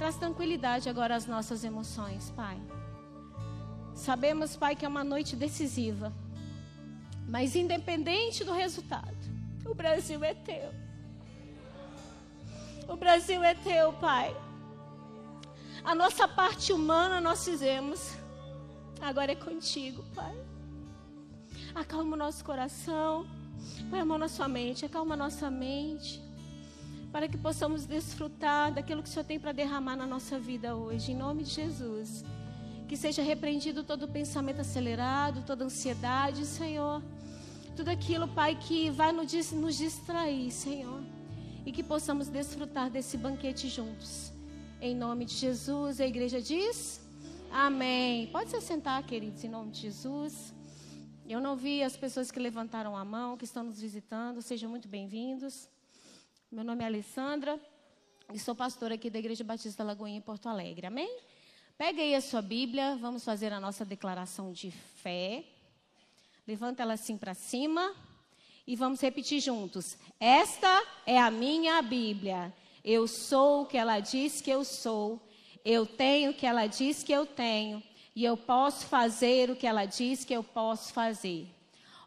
Traz tranquilidade agora às nossas emoções, Pai. Sabemos, Pai, que é uma noite decisiva. Mas independente do resultado, o Brasil é teu. O Brasil é teu, Pai. A nossa parte humana nós fizemos. Agora é contigo, Pai. Acalma o nosso coração. Põe a mão na sua mente. Acalma a nossa mente. Para que possamos desfrutar daquilo que o Senhor tem para derramar na nossa vida hoje. Em nome de Jesus. Que seja repreendido todo pensamento acelerado, toda ansiedade, Senhor. Tudo aquilo, Pai, que vai nos distrair, Senhor. E que possamos desfrutar desse banquete juntos. Em nome de Jesus, a igreja diz: Amém. Pode se sentar, queridos, em nome de Jesus. Eu não vi as pessoas que levantaram a mão, que estão nos visitando. Sejam muito bem-vindos. Meu nome é Alessandra e sou pastora aqui da Igreja Batista Lagoinha, em Porto Alegre. Amém? Pega aí a sua Bíblia, vamos fazer a nossa declaração de fé. Levanta ela assim para cima e vamos repetir juntos. Esta é a minha Bíblia. Eu sou o que ela diz que eu sou. Eu tenho o que ela diz que eu tenho. E eu posso fazer o que ela diz que eu posso fazer.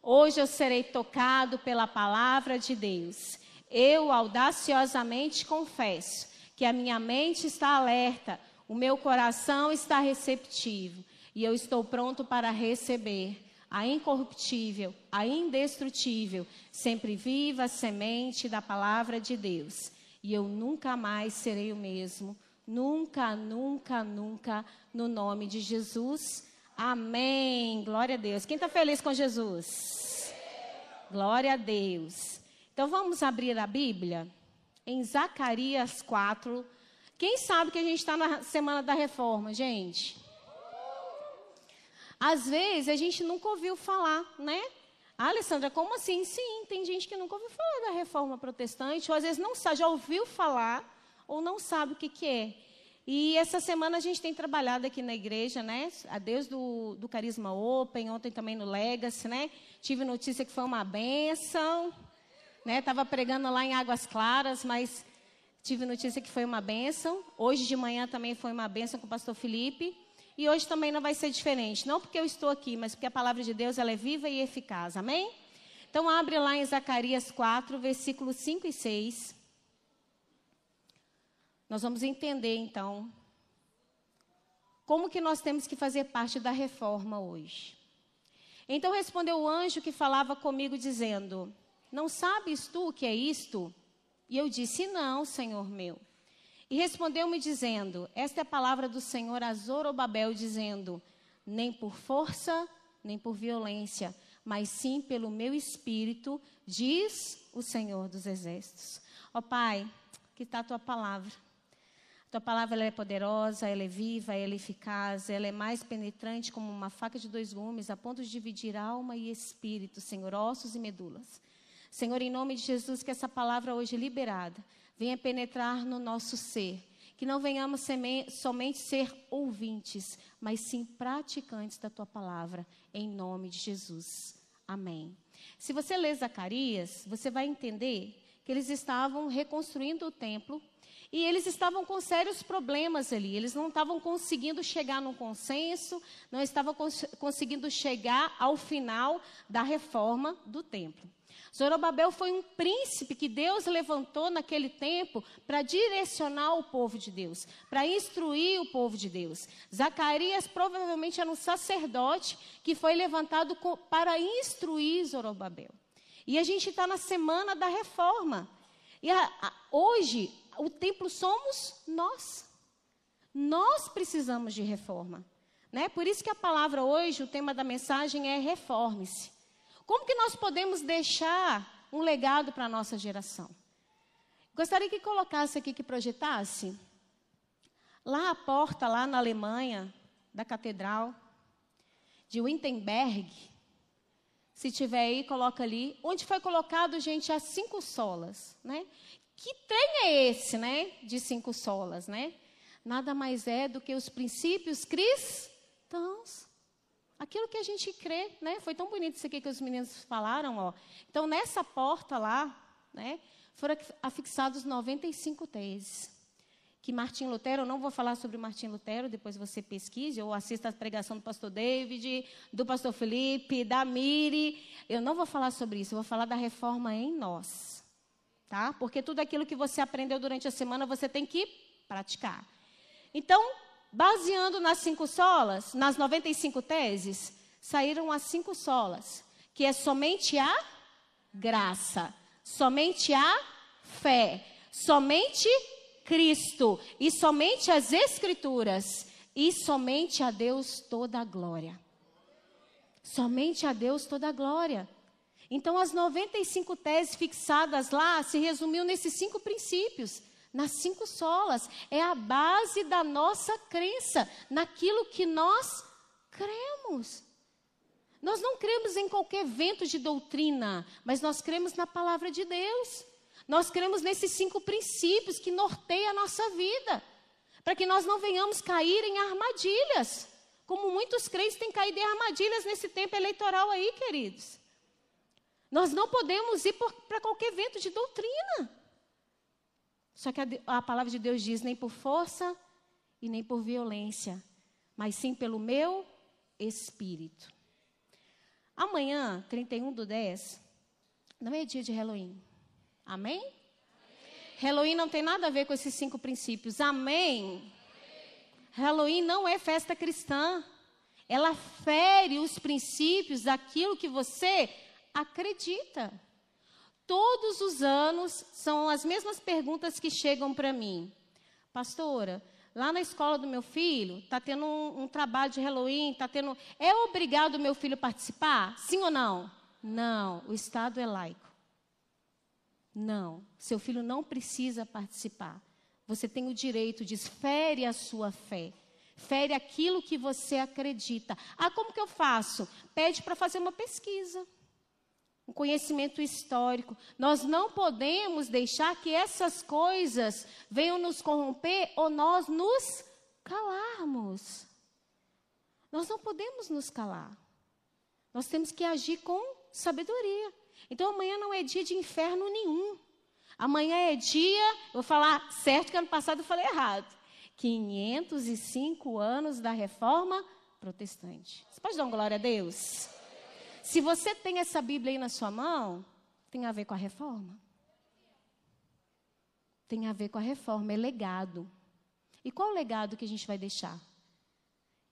Hoje eu serei tocado pela palavra de Deus. Eu audaciosamente confesso que a minha mente está alerta o meu coração está receptivo e eu estou pronto para receber a incorruptível, a indestrutível, sempre viva semente da palavra de Deus. E eu nunca mais serei o mesmo. Nunca, nunca, nunca, no nome de Jesus. Amém. Glória a Deus. Quem está feliz com Jesus? Glória a Deus. Então vamos abrir a Bíblia em Zacarias 4, quem sabe que a gente está na semana da reforma, gente? Às vezes a gente nunca ouviu falar, né? Ah, Alessandra, como assim? Sim, tem gente que nunca ouviu falar da reforma protestante, ou às vezes não sabe, já ouviu falar, ou não sabe o que, que é. E essa semana a gente tem trabalhado aqui na igreja, né? A Deus do, do Carisma Open, ontem também no Legacy, né? Tive notícia que foi uma benção, né? Estava pregando lá em Águas Claras, mas Tive notícia que foi uma benção. Hoje de manhã também foi uma benção com o pastor Felipe. E hoje também não vai ser diferente. Não porque eu estou aqui, mas porque a palavra de Deus ela é viva e eficaz. Amém? Então abre lá em Zacarias 4, versículos 5 e 6. Nós vamos entender então como que nós temos que fazer parte da reforma hoje. Então respondeu o anjo que falava comigo dizendo: Não sabes tu o que é isto? E eu disse: Não, Senhor meu. E respondeu-me dizendo: Esta é a palavra do Senhor a Zorobabel, dizendo: Nem por força, nem por violência, mas sim pelo meu espírito, diz o Senhor dos exércitos. Ó Pai, que está a tua palavra. A tua palavra ela é poderosa, ela é viva, ela é eficaz, ela é mais penetrante como uma faca de dois gumes, a ponto de dividir alma e espírito, Senhor, ossos e medulas. Senhor, em nome de Jesus, que essa palavra hoje liberada venha penetrar no nosso ser. Que não venhamos somente ser ouvintes, mas sim praticantes da tua palavra, em nome de Jesus. Amém. Se você ler Zacarias, você vai entender que eles estavam reconstruindo o templo e eles estavam com sérios problemas ali. Eles não estavam conseguindo chegar num consenso, não estavam cons conseguindo chegar ao final da reforma do templo. Zorobabel foi um príncipe que Deus levantou naquele tempo para direcionar o povo de Deus, para instruir o povo de Deus. Zacarias provavelmente era um sacerdote que foi levantado para instruir Zorobabel. E a gente está na semana da reforma. E a, a, hoje, o templo somos nós. Nós precisamos de reforma. Né? Por isso que a palavra hoje, o tema da mensagem é reforme-se. Como que nós podemos deixar um legado para a nossa geração? Gostaria que colocasse aqui, que projetasse, lá a porta, lá na Alemanha, da catedral de Wittenberg, se tiver aí, coloca ali, onde foi colocado, gente, as cinco solas, né? Que trem é esse, né, de cinco solas, né? Nada mais é do que os princípios cristãos. Aquilo que a gente crê, né? Foi tão bonito isso aqui que os meninos falaram, ó. Então, nessa porta lá, né, foram afixados 95 teses. que Martim Lutero, eu não vou falar sobre Martim Lutero, depois você pesquise ou assista a pregação do pastor David, do pastor Felipe, da Miri. Eu não vou falar sobre isso, eu vou falar da reforma em nós. Tá? Porque tudo aquilo que você aprendeu durante a semana, você tem que praticar. Então, baseando nas cinco solas, nas 95 teses, saíram as cinco solas, que é somente a graça, somente a fé, somente Cristo e somente as Escrituras e somente a Deus toda a glória. Somente a Deus toda a glória. Então, as 95 teses fixadas lá se resumiu nesses cinco princípios, nas cinco solas. É a base da nossa crença, naquilo que nós cremos. Nós não cremos em qualquer vento de doutrina, mas nós cremos na palavra de Deus. Nós cremos nesses cinco princípios que norteiam a nossa vida, para que nós não venhamos cair em armadilhas, como muitos crentes têm caído em armadilhas nesse tempo eleitoral aí, queridos. Nós não podemos ir para qualquer vento de doutrina. Só que a, a palavra de Deus diz: nem por força e nem por violência, mas sim pelo meu espírito. Amanhã, 31 do 10, não é dia de Halloween. Amém? Amém? Halloween não tem nada a ver com esses cinco princípios. Amém? Amém? Halloween não é festa cristã. Ela fere os princípios daquilo que você acredita. Todos os anos são as mesmas perguntas que chegam para mim. Pastora, lá na escola do meu filho, está tendo um, um, trabalho de Halloween, está tendo. É obrigado o meu filho participar? Sim ou não? Não, o Estado é laico. Não, seu filho não precisa participar. Você tem o direito de fere a sua fé. Fere aquilo que você acredita. Ah, como que eu faço? Pede para fazer uma pesquisa. Um conhecimento histórico. Nós não podemos deixar que essas coisas venham nos corromper ou nós nos calarmos. Nós não podemos nos calar. Nós temos que agir com sabedoria. Então amanhã não é dia de inferno nenhum. Amanhã é dia, vou falar certo que ano passado eu falei errado. 505 anos da reforma protestante. Você pode dar uma glória a Deus? Se você tem essa Bíblia aí na sua mão, tem a ver com a reforma. Tem a ver com a reforma, é legado. E qual o legado que a gente vai deixar?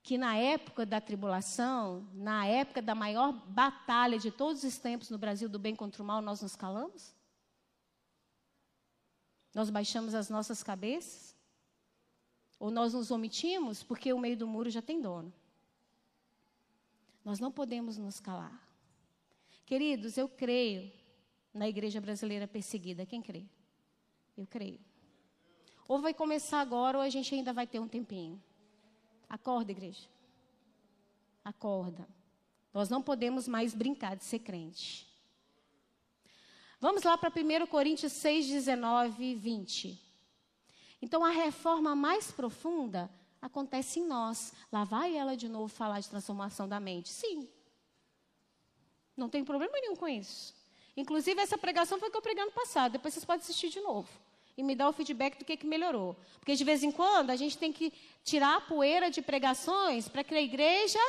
que na época da tribulação, na época da maior batalha de todos os tempos no Brasil do bem contra o mal, nós nos calamos? Nós baixamos as nossas cabeças? Ou nós nos omitimos porque o meio do muro já tem dono? Nós não podemos nos calar. Queridos, eu creio na igreja brasileira perseguida. Quem crê? Eu creio. Ou vai começar agora ou a gente ainda vai ter um tempinho. Acorda, igreja. Acorda. Nós não podemos mais brincar de ser crente. Vamos lá para 1 Coríntios 6, 19 e 20. Então, a reforma mais profunda acontece em nós. Lá vai ela de novo falar de transformação da mente. Sim. Não tem problema nenhum com isso. Inclusive, essa pregação foi que eu preguei ano passado. Depois vocês podem assistir de novo e me dar o feedback do que, que melhorou. Porque de vez em quando a gente tem que tirar a poeira de pregações para que a igreja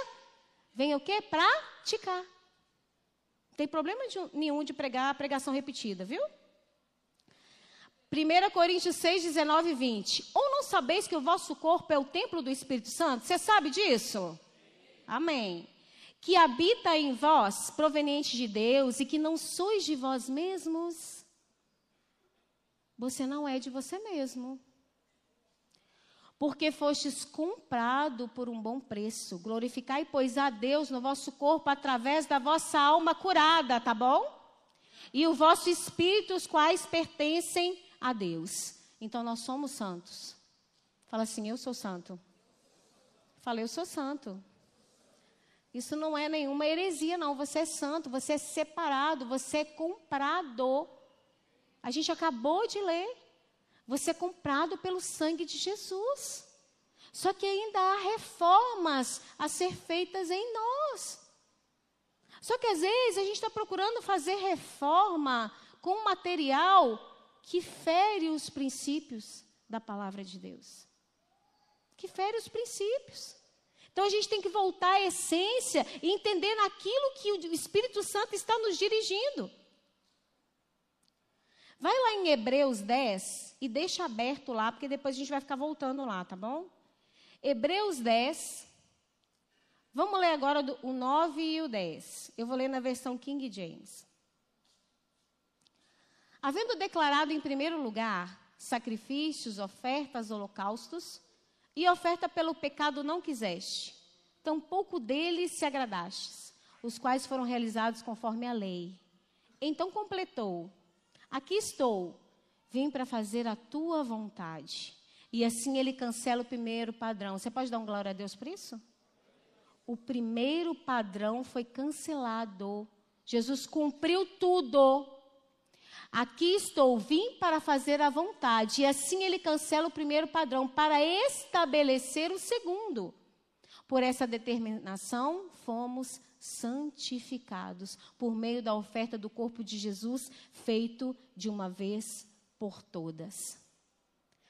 venha o quê? Praticar. Não tem problema de, nenhum de pregar a pregação repetida, viu? 1 Coríntios 6, 19 e 20. Ou não sabeis que o vosso corpo é o templo do Espírito Santo? Você sabe disso? Amém. Que habita em vós, proveniente de Deus, e que não sois de vós mesmos? Você não é de você mesmo. Porque fostes comprado por um bom preço. Glorificai, pois, a Deus no vosso corpo através da vossa alma curada, tá bom? E o vosso espírito, os quais pertencem a Deus. Então nós somos santos. Fala assim, eu sou santo. Fala, eu sou santo. Isso não é nenhuma heresia, não. Você é santo, você é separado, você é comprado a gente acabou de ler. Você é comprado pelo sangue de Jesus. Só que ainda há reformas a ser feitas em nós. Só que às vezes a gente está procurando fazer reforma com material que fere os princípios da palavra de Deus. Que fere os princípios. Então a gente tem que voltar à essência e entender naquilo que o Espírito Santo está nos dirigindo. Vai lá em Hebreus 10 e deixa aberto lá, porque depois a gente vai ficar voltando lá, tá bom? Hebreus 10. Vamos ler agora o 9 e o 10. Eu vou ler na versão King James. Havendo declarado em primeiro lugar sacrifícios, ofertas, holocaustos, e oferta pelo pecado não quiseste, tampouco deles se agradastes, os quais foram realizados conforme a lei. Então completou: Aqui estou, vim para fazer a tua vontade. E assim ele cancela o primeiro padrão. Você pode dar um glória a Deus por isso? O primeiro padrão foi cancelado. Jesus cumpriu tudo. Aqui estou, vim para fazer a vontade. E assim ele cancela o primeiro padrão para estabelecer o segundo. Por essa determinação, fomos santificados por meio da oferta do corpo de Jesus, feito de uma vez por todas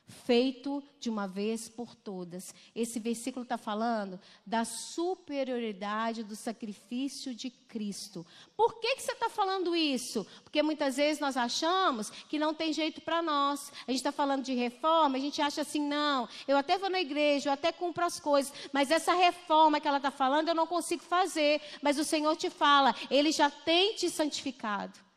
feito de uma vez por todas. Esse versículo está falando da superioridade do sacrifício de Cristo. Por que, que você está falando isso? Porque muitas vezes nós achamos que não tem jeito para nós. A gente está falando de reforma, a gente acha assim, não, eu até vou na igreja, eu até cumpro as coisas, mas essa reforma que ela está falando eu não consigo fazer. Mas o Senhor te fala, Ele já tem te santificado.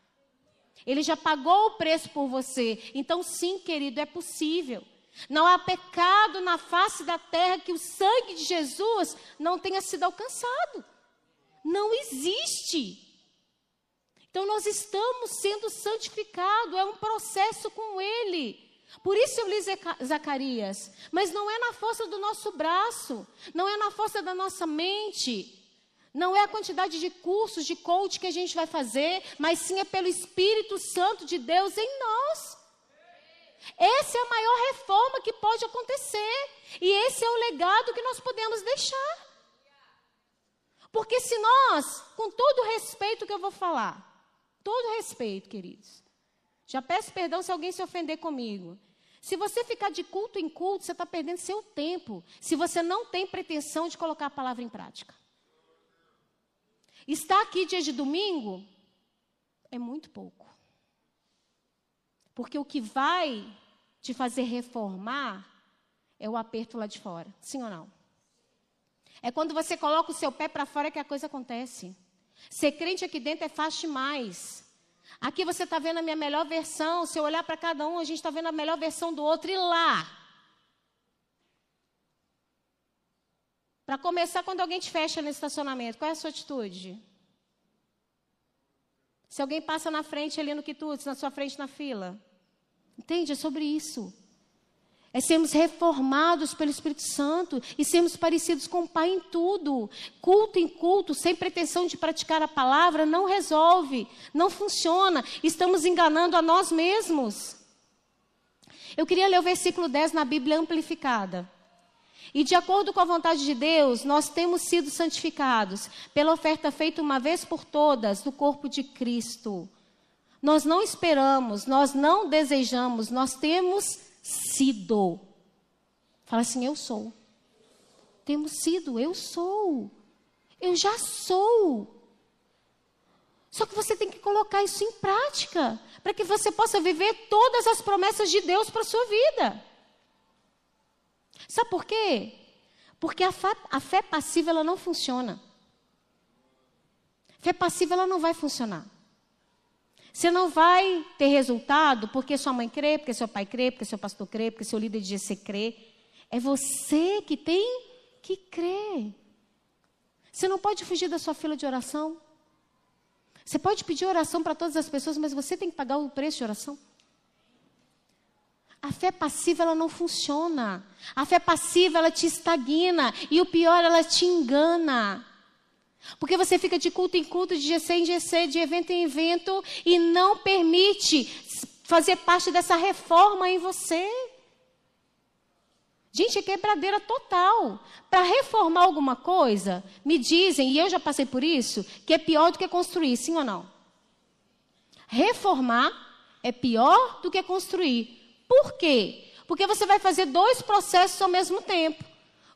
Ele já pagou o preço por você. Então, sim, querido, é possível. Não há pecado na face da terra que o sangue de Jesus não tenha sido alcançado. Não existe. Então, nós estamos sendo santificados, é um processo com Ele. Por isso eu li Zacarias. Mas não é na força do nosso braço, não é na força da nossa mente. Não é a quantidade de cursos de coach que a gente vai fazer, mas sim é pelo Espírito Santo de Deus em nós. Essa é a maior reforma que pode acontecer. E esse é o legado que nós podemos deixar. Porque se nós, com todo respeito que eu vou falar, todo respeito, queridos, já peço perdão se alguém se ofender comigo. Se você ficar de culto em culto, você está perdendo seu tempo. Se você não tem pretensão de colocar a palavra em prática. Estar aqui dia de domingo é muito pouco. Porque o que vai te fazer reformar é o aperto lá de fora. Sim ou não? É quando você coloca o seu pé para fora que a coisa acontece. Ser crente aqui dentro é fácil demais. Aqui você está vendo a minha melhor versão. Se eu olhar para cada um, a gente está vendo a melhor versão do outro. E lá, Para começar, quando alguém te fecha no estacionamento, qual é a sua atitude? Se alguém passa na frente ali no quitutes, na sua frente na fila. Entende? É sobre isso. É sermos reformados pelo Espírito Santo e sermos parecidos com o Pai em tudo. Culto em culto, sem pretensão de praticar a palavra, não resolve, não funciona. Estamos enganando a nós mesmos. Eu queria ler o versículo 10 na Bíblia amplificada. E de acordo com a vontade de Deus, nós temos sido santificados pela oferta feita uma vez por todas do corpo de Cristo. Nós não esperamos, nós não desejamos, nós temos sido. Fala assim, eu sou. Temos sido, eu sou. Eu já sou. Só que você tem que colocar isso em prática, para que você possa viver todas as promessas de Deus para a sua vida. Sabe por quê? Porque a fé, a fé passiva ela não funciona. Fé passiva ela não vai funcionar. Você não vai ter resultado porque sua mãe crê, porque seu pai crê, porque seu pastor crê, porque seu líder de GC crê. É você que tem que crer. Você não pode fugir da sua fila de oração. Você pode pedir oração para todas as pessoas, mas você tem que pagar o preço de oração. A fé passiva ela não funciona. A fé passiva ela te estagna e o pior ela te engana. Porque você fica de culto em culto, de GC em GC, de evento em evento e não permite fazer parte dessa reforma em você. Gente, é quebradeira total. Para reformar alguma coisa, me dizem, e eu já passei por isso, que é pior do que construir, sim ou não? Reformar é pior do que construir. Por quê? Porque você vai fazer dois processos ao mesmo tempo.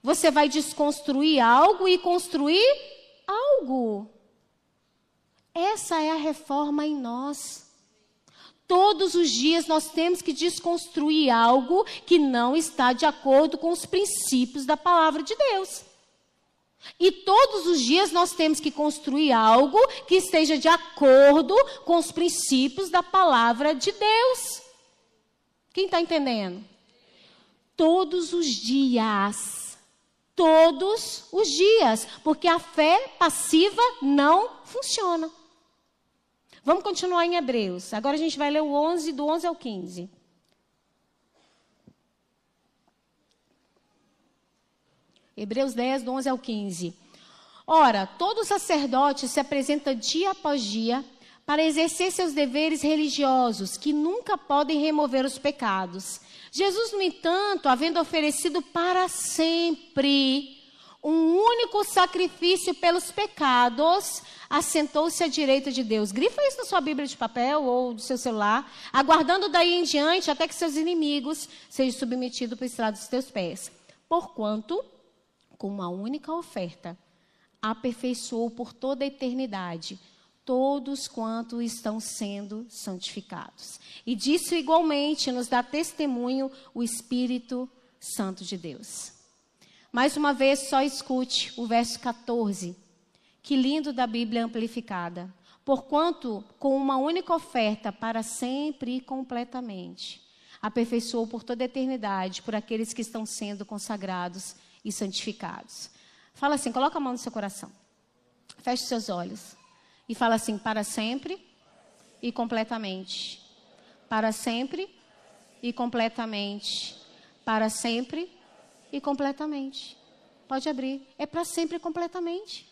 Você vai desconstruir algo e construir algo. Essa é a reforma em nós. Todos os dias nós temos que desconstruir algo que não está de acordo com os princípios da palavra de Deus. E todos os dias nós temos que construir algo que esteja de acordo com os princípios da palavra de Deus. Quem está entendendo? Todos os dias. Todos os dias. Porque a fé passiva não funciona. Vamos continuar em Hebreus. Agora a gente vai ler o 11, do 11 ao 15. Hebreus 10, do 11 ao 15. Ora, todo sacerdote se apresenta dia após dia para exercer seus deveres religiosos, que nunca podem remover os pecados. Jesus, no entanto, havendo oferecido para sempre um único sacrifício pelos pecados, assentou-se à direita de Deus. Grifa isso na sua Bíblia de papel ou do seu celular, aguardando daí em diante até que seus inimigos sejam submetidos para estrado dos teus pés. Porquanto, com uma única oferta, aperfeiçoou por toda a eternidade todos quanto estão sendo santificados. E disso igualmente nos dá testemunho o Espírito Santo de Deus. Mais uma vez, só escute o verso 14. Que lindo da Bíblia amplificada. Porquanto, com uma única oferta, para sempre e completamente, aperfeiçoou por toda a eternidade por aqueles que estão sendo consagrados e santificados. Fala assim, coloca a mão no seu coração. Feche seus olhos. E fala assim, para sempre e completamente. Para sempre e completamente. Para sempre e completamente. Pode abrir. É para sempre e completamente.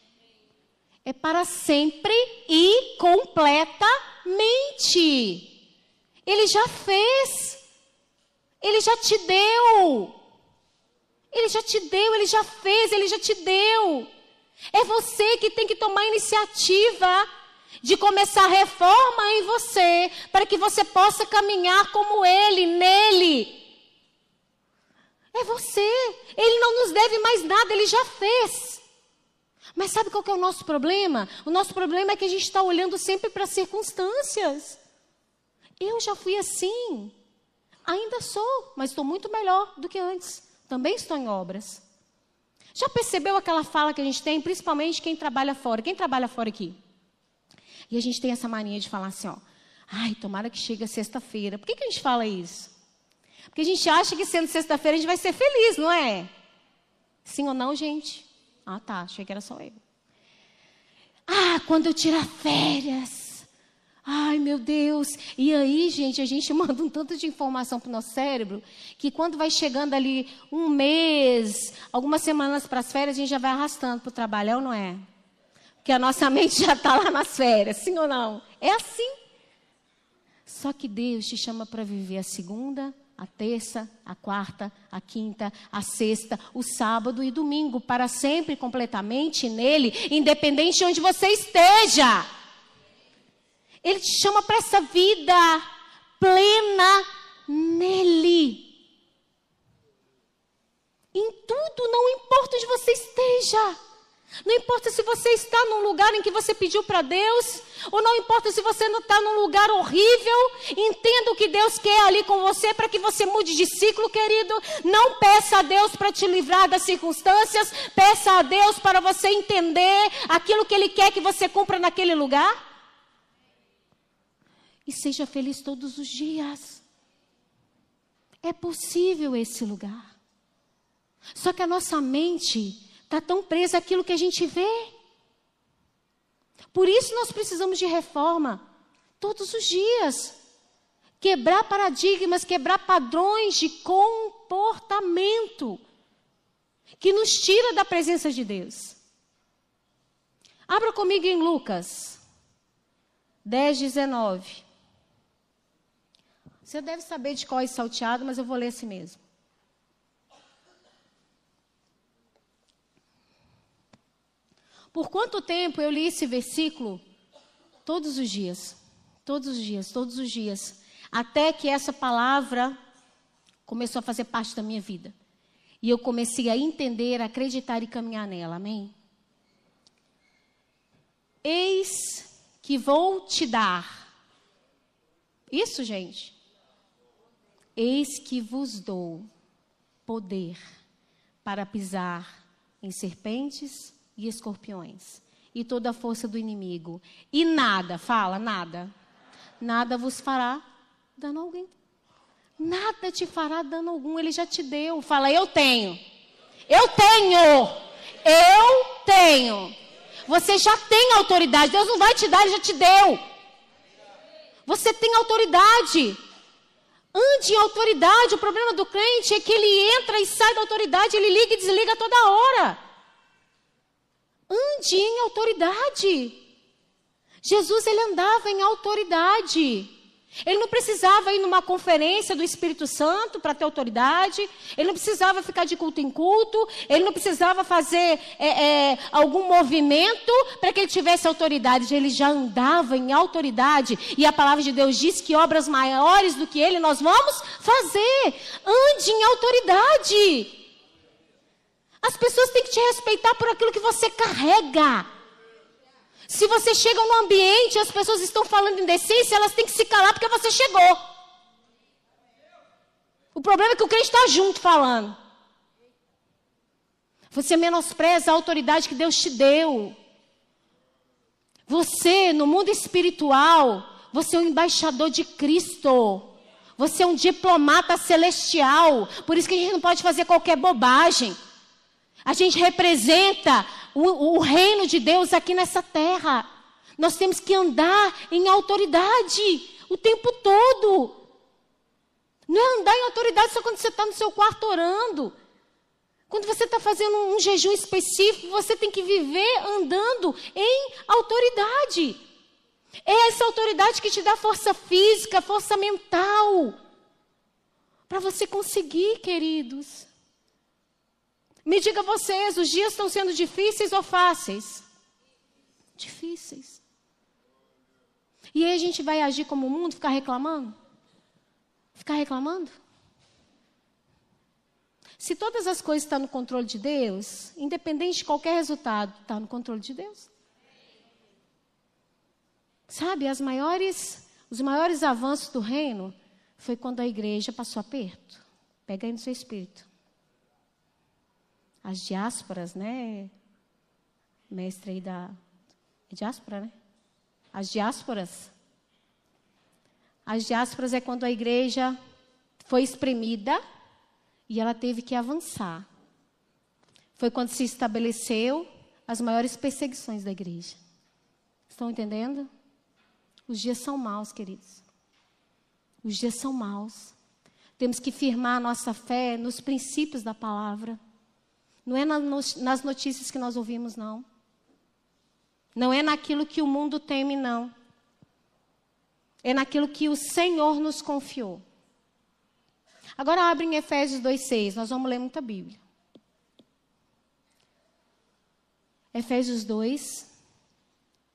É para sempre e completamente. Ele já fez. Ele já te deu. Ele já te deu, ele já fez, ele já te deu. É você que tem que tomar a iniciativa de começar a reforma em você, para que você possa caminhar como ele, nele. É você. Ele não nos deve mais nada, ele já fez. Mas sabe qual é o nosso problema? O nosso problema é que a gente está olhando sempre para as circunstâncias. Eu já fui assim. Ainda sou, mas estou muito melhor do que antes. Também estou em obras. Já percebeu aquela fala que a gente tem, principalmente quem trabalha fora? Quem trabalha fora aqui? E a gente tem essa mania de falar assim, ó. Ai, tomara que chegue sexta-feira. Por que, que a gente fala isso? Porque a gente acha que sendo sexta-feira a gente vai ser feliz, não é? Sim ou não, gente? Ah, tá. Achei que era só eu. Ah, quando eu tirar férias. Ai, meu Deus. E aí, gente, a gente manda um tanto de informação para o nosso cérebro que quando vai chegando ali um mês, algumas semanas para as férias, a gente já vai arrastando para o trabalho, é ou não é? Porque a nossa mente já está lá nas férias, sim ou não? É assim. Só que Deus te chama para viver a segunda, a terça, a quarta, a quinta, a sexta, o sábado e domingo, para sempre completamente nele, independente de onde você esteja. Ele te chama para essa vida plena nele. Em tudo, não importa onde você esteja. Não importa se você está num lugar em que você pediu para Deus, ou não importa se você não está num lugar horrível, entenda o que Deus quer ali com você para que você mude de ciclo, querido. Não peça a Deus para te livrar das circunstâncias, peça a Deus para você entender aquilo que Ele quer que você cumpra naquele lugar e seja feliz todos os dias. É possível esse lugar. Só que a nossa mente está tão presa àquilo que a gente vê. Por isso nós precisamos de reforma todos os dias. Quebrar paradigmas, quebrar padrões de comportamento que nos tira da presença de Deus. Abra comigo em Lucas 10, 19. Você deve saber de qual é salteado, mas eu vou ler esse mesmo. Por quanto tempo eu li esse versículo? Todos os dias. Todos os dias, todos os dias. Até que essa palavra começou a fazer parte da minha vida. E eu comecei a entender, a acreditar e caminhar nela. Amém? Eis que vou te dar. Isso, gente. Eis que vos dou poder para pisar em serpentes e escorpiões e toda a força do inimigo. E nada, fala, nada. Nada vos fará dano alguém. Nada te fará dano algum, ele já te deu. Fala, eu tenho. Eu tenho. Eu tenho. Você já tem autoridade. Deus não vai te dar, ele já te deu. Você tem autoridade. Ande em autoridade. O problema do crente é que ele entra e sai da autoridade, ele liga e desliga toda hora. Ande em autoridade. Jesus ele andava em autoridade. Ele não precisava ir numa conferência do Espírito Santo para ter autoridade. Ele não precisava ficar de culto em culto. Ele não precisava fazer é, é, algum movimento para que ele tivesse autoridade. Ele já andava em autoridade. E a palavra de Deus diz que obras maiores do que ele nós vamos fazer. Ande em autoridade. As pessoas têm que te respeitar por aquilo que você carrega. Se você chega num ambiente e as pessoas estão falando em decência, elas têm que se calar porque você chegou. O problema é que o crente está junto falando. Você menospreza a autoridade que Deus te deu. Você, no mundo espiritual, você é um embaixador de Cristo. Você é um diplomata celestial. Por isso que a gente não pode fazer qualquer bobagem. A gente representa o, o reino de Deus aqui nessa terra. Nós temos que andar em autoridade o tempo todo. Não é andar em autoridade só quando você está no seu quarto orando. Quando você está fazendo um jejum específico, você tem que viver andando em autoridade. É essa autoridade que te dá força física, força mental. Para você conseguir, queridos. Me diga vocês, os dias estão sendo difíceis ou fáceis? Difíceis. E aí a gente vai agir como o mundo, ficar reclamando? Ficar reclamando? Se todas as coisas estão no controle de Deus, independente de qualquer resultado, está no controle de Deus. Sabe, as maiores, os maiores avanços do reino foi quando a igreja passou aperto. Pega aí no seu espírito as diásporas, né? Mestre aí da. É diáspora, né? As diásporas. As diásporas é quando a igreja foi espremida e ela teve que avançar. Foi quando se estabeleceu as maiores perseguições da igreja. Estão entendendo? Os dias são maus, queridos. Os dias são maus. Temos que firmar a nossa fé nos princípios da palavra. Não é nas notícias que nós ouvimos, não. Não é naquilo que o mundo teme, não. É naquilo que o Senhor nos confiou. Agora abre em Efésios 2,6. Nós vamos ler muita Bíblia. Efésios 2,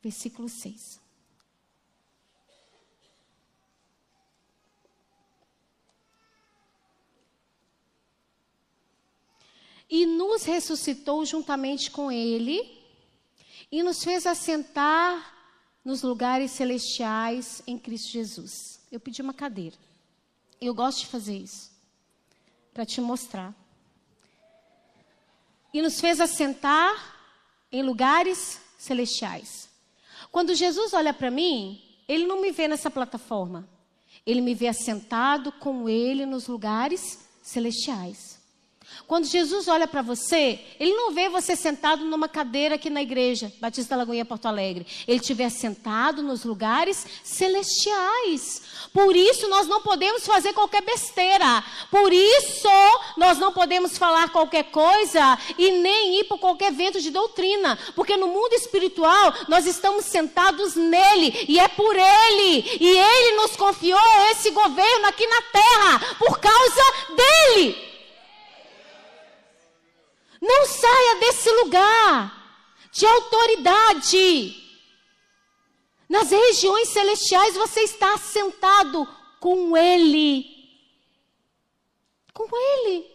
versículo 6. E nos ressuscitou juntamente com Ele e nos fez assentar nos lugares celestiais em Cristo Jesus. Eu pedi uma cadeira. Eu gosto de fazer isso para te mostrar. E nos fez assentar em lugares celestiais. Quando Jesus olha para mim, ele não me vê nessa plataforma. Ele me vê assentado com ele nos lugares celestiais. Quando Jesus olha para você, ele não vê você sentado numa cadeira aqui na igreja, Batista Lagoinha Porto Alegre. Ele vê sentado nos lugares celestiais. Por isso nós não podemos fazer qualquer besteira. Por isso nós não podemos falar qualquer coisa e nem ir por qualquer vento de doutrina. Porque no mundo espiritual nós estamos sentados nele e é por ele. E ele nos confiou esse governo aqui na terra por causa dele. Não saia desse lugar de autoridade. Nas regiões celestiais você está sentado com Ele. Com Ele.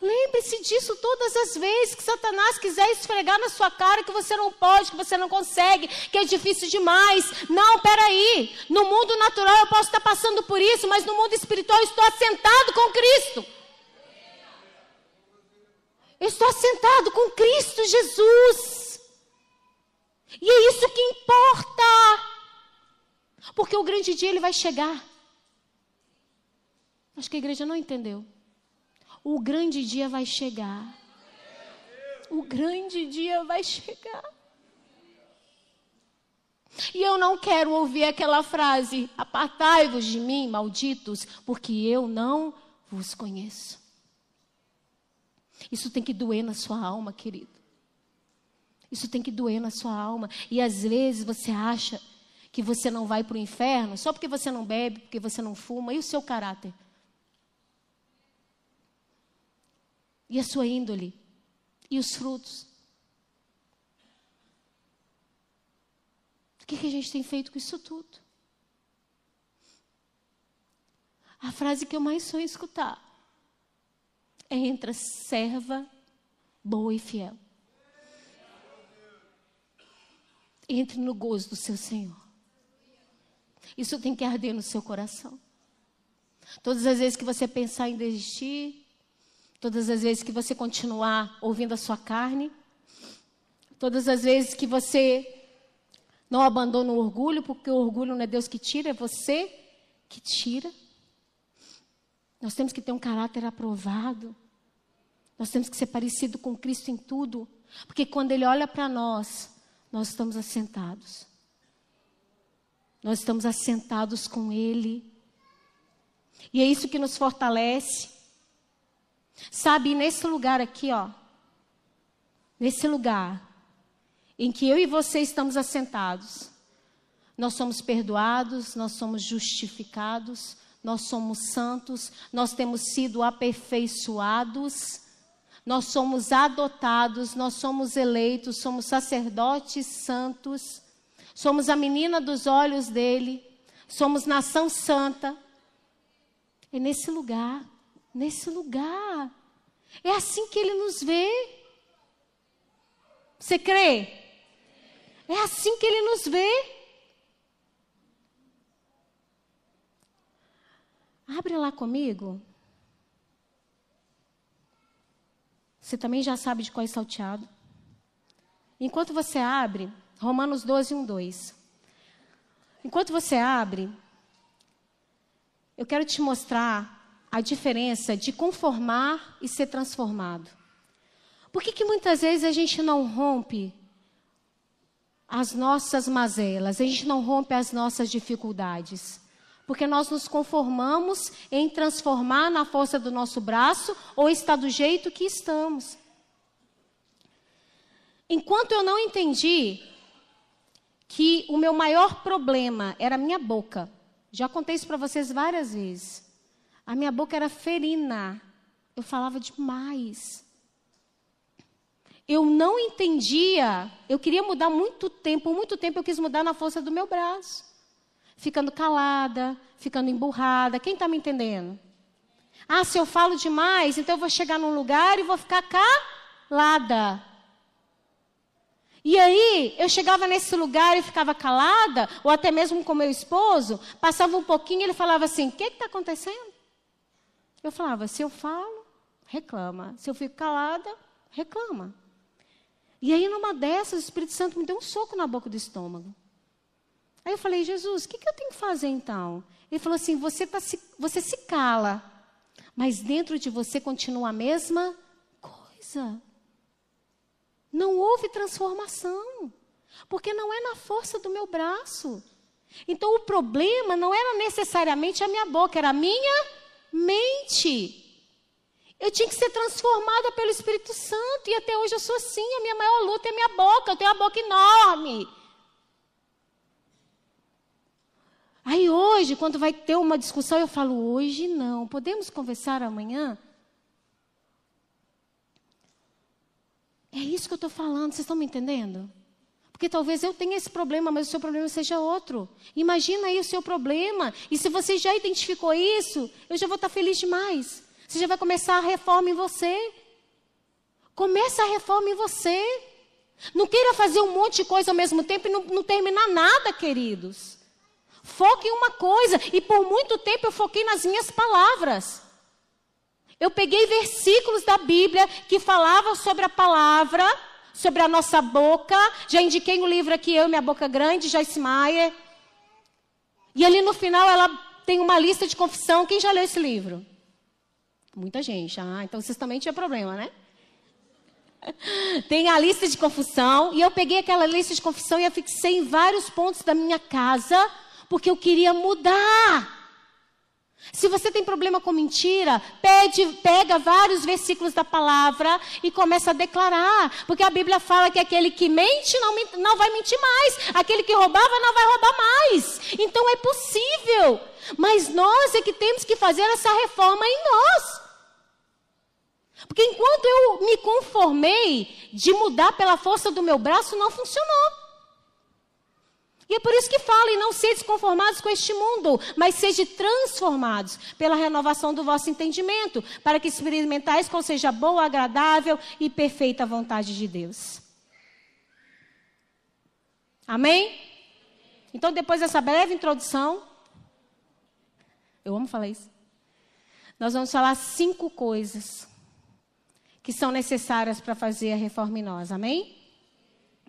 Lembre-se disso todas as vezes que Satanás quiser esfregar na sua cara que você não pode, que você não consegue, que é difícil demais. Não, peraí. No mundo natural eu posso estar passando por isso, mas no mundo espiritual eu estou assentado com Cristo. Eu estou assentado com Cristo Jesus. E é isso que importa. Porque o grande dia ele vai chegar. Acho que a igreja não entendeu. O grande dia vai chegar. O grande dia vai chegar. E eu não quero ouvir aquela frase: apartai-vos de mim, malditos, porque eu não vos conheço. Isso tem que doer na sua alma, querido. Isso tem que doer na sua alma. E às vezes você acha que você não vai para o inferno só porque você não bebe, porque você não fuma. E o seu caráter? E a sua índole? E os frutos? O que, que a gente tem feito com isso tudo? A frase que eu mais sonho escutar entre serva boa e fiel. Entre no gozo do seu Senhor. Isso tem que arder no seu coração. Todas as vezes que você pensar em desistir, Todas as vezes que você continuar ouvindo a sua carne, todas as vezes que você não abandona o orgulho, porque o orgulho não é Deus que tira, é você que tira. Nós temos que ter um caráter aprovado. Nós temos que ser parecido com Cristo em tudo, porque quando Ele olha para nós, nós estamos assentados. Nós estamos assentados com Ele. E é isso que nos fortalece. Sabe, nesse lugar aqui, ó, nesse lugar em que eu e você estamos assentados, nós somos perdoados, nós somos justificados, nós somos santos, nós temos sido aperfeiçoados, nós somos adotados, nós somos eleitos, somos sacerdotes santos, somos a menina dos olhos dele, somos nação santa. É nesse lugar nesse lugar. É assim que ele nos vê. Você crê? É assim que ele nos vê. Abre lá comigo. Você também já sabe de qual é salteado. Enquanto você abre, Romanos 12, 1, 2. Enquanto você abre, eu quero te mostrar a diferença de conformar e ser transformado. Por que, que muitas vezes a gente não rompe as nossas mazelas, a gente não rompe as nossas dificuldades? Porque nós nos conformamos em transformar na força do nosso braço ou está do jeito que estamos. Enquanto eu não entendi que o meu maior problema era a minha boca, já contei isso para vocês várias vezes. A minha boca era ferina. Eu falava demais. Eu não entendia. Eu queria mudar muito tempo. Muito tempo eu quis mudar na força do meu braço. Ficando calada, ficando emburrada. Quem está me entendendo? Ah, se eu falo demais, então eu vou chegar num lugar e vou ficar calada. E aí, eu chegava nesse lugar e ficava calada, ou até mesmo com meu esposo, passava um pouquinho e ele falava assim: O que está acontecendo? Eu falava, se eu falo, reclama. Se eu fico calada, reclama. E aí, numa dessas, o Espírito Santo me deu um soco na boca do estômago. Aí eu falei, Jesus, o que, que eu tenho que fazer então? Ele falou assim: você, tá se, você se cala, mas dentro de você continua a mesma coisa. Não houve transformação, porque não é na força do meu braço. Então o problema não era necessariamente a minha boca, era a minha mente. Eu tinha que ser transformada pelo Espírito Santo. E até hoje eu sou assim. A minha maior luta é minha boca. Eu tenho a boca enorme. Aí hoje, quando vai ter uma discussão, eu falo: hoje não. Podemos conversar amanhã? É isso que eu estou falando. Vocês estão me entendendo? Porque talvez eu tenha esse problema, mas o seu problema seja outro. Imagina aí o seu problema. E se você já identificou isso, eu já vou estar feliz demais. Você já vai começar a reforma em você. Começa a reforma em você. Não queira fazer um monte de coisa ao mesmo tempo e não, não terminar nada, queridos. Foque em uma coisa. E por muito tempo eu foquei nas minhas palavras. Eu peguei versículos da Bíblia que falavam sobre a palavra sobre a nossa boca. Já indiquei um livro aqui, Eu e Minha Boca Grande, Joyce Meyer. E ali no final ela tem uma lista de confissão. Quem já leu esse livro? Muita gente. Ah, então vocês também tinham problema, né? Tem a lista de confissão. E eu peguei aquela lista de confissão e a fixei em vários pontos da minha casa, porque eu queria mudar. Se você tem problema com mentira, pede, pega vários versículos da palavra e começa a declarar. Porque a Bíblia fala que aquele que mente não, não vai mentir mais. Aquele que roubava não vai roubar mais. Então é possível. Mas nós é que temos que fazer essa reforma em nós. Porque enquanto eu me conformei de mudar pela força do meu braço, não funcionou. E é por isso que fala, e não sejam conformados com este mundo, mas sejam transformados pela renovação do vosso entendimento, para que experimentais qual seja boa, agradável e perfeita vontade de Deus. Amém? Então, depois dessa breve introdução, eu amo falar isso. Nós vamos falar cinco coisas que são necessárias para fazer a reforma em nós. Amém?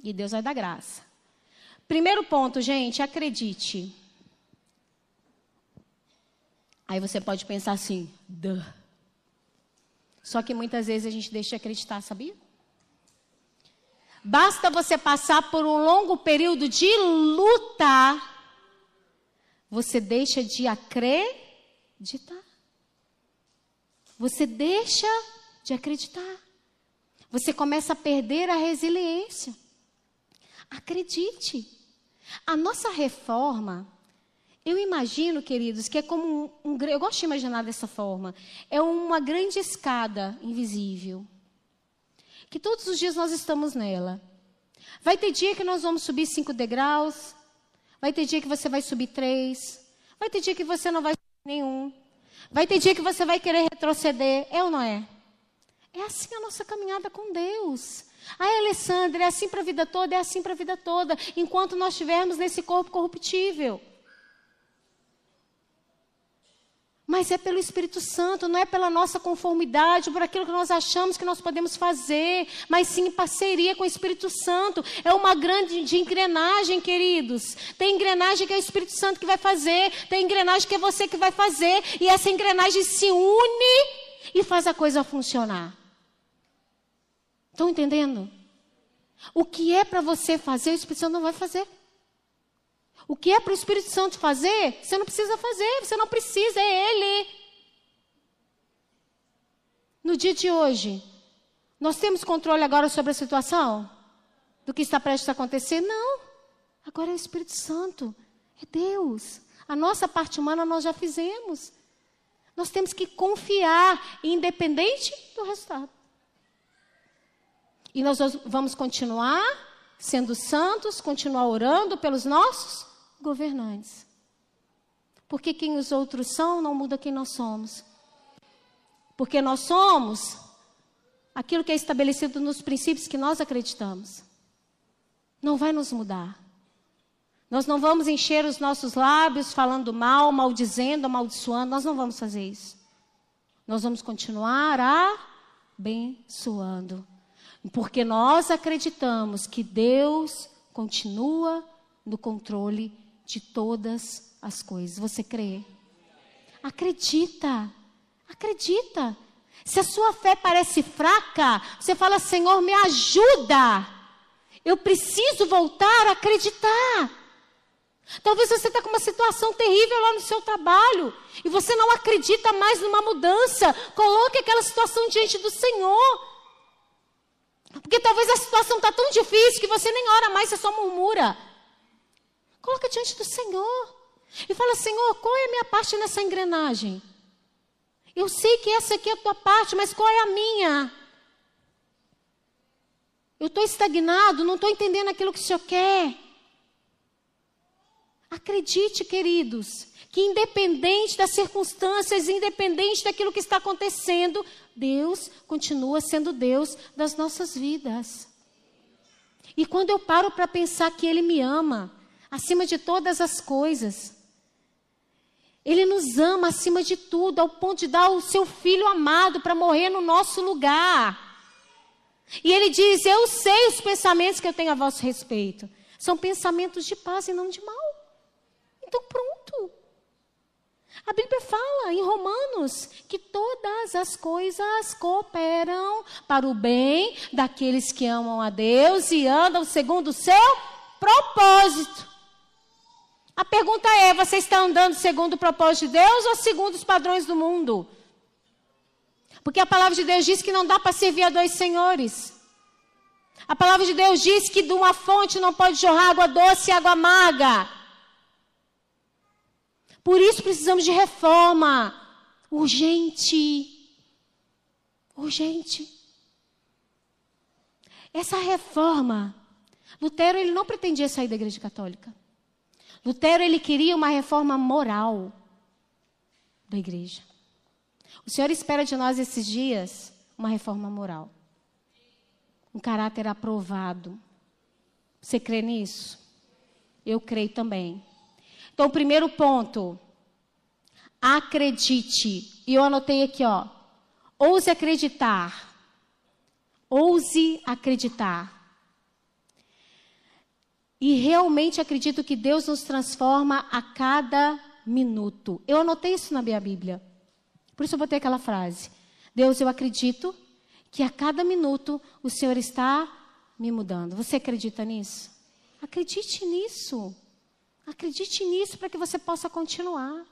E Deus vai dar graça. Primeiro ponto, gente, acredite. Aí você pode pensar assim, Duh. Só que muitas vezes a gente deixa de acreditar, sabia? Basta você passar por um longo período de luta, você deixa de acreditar. Você deixa de acreditar. Você começa a perder a resiliência. Acredite. A nossa reforma, eu imagino, queridos, que é como um, um, eu gosto de imaginar dessa forma, é uma grande escada invisível. Que todos os dias nós estamos nela. Vai ter dia que nós vamos subir cinco degraus, vai ter dia que você vai subir três, vai ter dia que você não vai subir nenhum, vai ter dia que você vai querer retroceder, é ou não é? É assim a nossa caminhada com Deus. Ai, Alessandra, é assim para a vida toda, é assim para a vida toda, enquanto nós estivermos nesse corpo corruptível. Mas é pelo Espírito Santo, não é pela nossa conformidade, por aquilo que nós achamos que nós podemos fazer, mas sim em parceria com o Espírito Santo. É uma grande de engrenagem, queridos. Tem engrenagem que é o Espírito Santo que vai fazer, tem engrenagem que é você que vai fazer, e essa engrenagem se une e faz a coisa funcionar. Estão entendendo? O que é para você fazer, o Espírito Santo não vai fazer. O que é para o Espírito Santo fazer, você não precisa fazer, você não precisa, é Ele. No dia de hoje, nós temos controle agora sobre a situação? Do que está prestes a acontecer? Não. Agora é o Espírito Santo, é Deus. A nossa parte humana nós já fizemos. Nós temos que confiar, independente do resultado. E nós vamos continuar sendo santos, continuar orando pelos nossos governantes. Porque quem os outros são não muda quem nós somos. Porque nós somos aquilo que é estabelecido nos princípios que nós acreditamos. Não vai nos mudar. Nós não vamos encher os nossos lábios falando mal, maldizendo, amaldiçoando. Nós não vamos fazer isso. Nós vamos continuar abençoando. Porque nós acreditamos que Deus continua no controle de todas as coisas. Você crê? Acredita. Acredita. Se a sua fé parece fraca, você fala: Senhor, me ajuda. Eu preciso voltar a acreditar. Talvez você está com uma situação terrível lá no seu trabalho e você não acredita mais numa mudança. Coloque aquela situação diante do Senhor. Porque talvez a situação está tão difícil que você nem ora mais, você só murmura. Coloca diante do Senhor. E fala, Senhor, qual é a minha parte nessa engrenagem? Eu sei que essa aqui é a tua parte, mas qual é a minha? Eu estou estagnado, não estou entendendo aquilo que o Senhor quer. Acredite, queridos, que independente das circunstâncias, independente daquilo que está acontecendo, Deus continua sendo Deus das nossas vidas. E quando eu paro para pensar que Ele me ama, acima de todas as coisas, Ele nos ama acima de tudo, ao ponto de dar o seu filho amado para morrer no nosso lugar. E Ele diz: Eu sei os pensamentos que eu tenho a vosso respeito. São pensamentos de paz e não de mal. Então, pronto. A Bíblia fala em Romanos que todas as coisas cooperam para o bem daqueles que amam a Deus e andam segundo o seu propósito. A pergunta é: você está andando segundo o propósito de Deus ou segundo os padrões do mundo? Porque a palavra de Deus diz que não dá para servir a dois senhores. A palavra de Deus diz que de uma fonte não pode jorrar água doce e água amarga. Por isso precisamos de reforma urgente. Urgente. Essa reforma, Lutero ele não pretendia sair da igreja católica. Lutero ele queria uma reforma moral da igreja. O Senhor espera de nós esses dias uma reforma moral. Um caráter aprovado. Você crê nisso? Eu creio também. Então, o primeiro ponto, acredite. E eu anotei aqui, ó. Ouse acreditar. Ouse acreditar. E realmente acredito que Deus nos transforma a cada minuto. Eu anotei isso na minha Bíblia. Por isso eu botei aquela frase. Deus, eu acredito que a cada minuto o Senhor está me mudando. Você acredita nisso? Acredite nisso. Acredite nisso para que você possa continuar.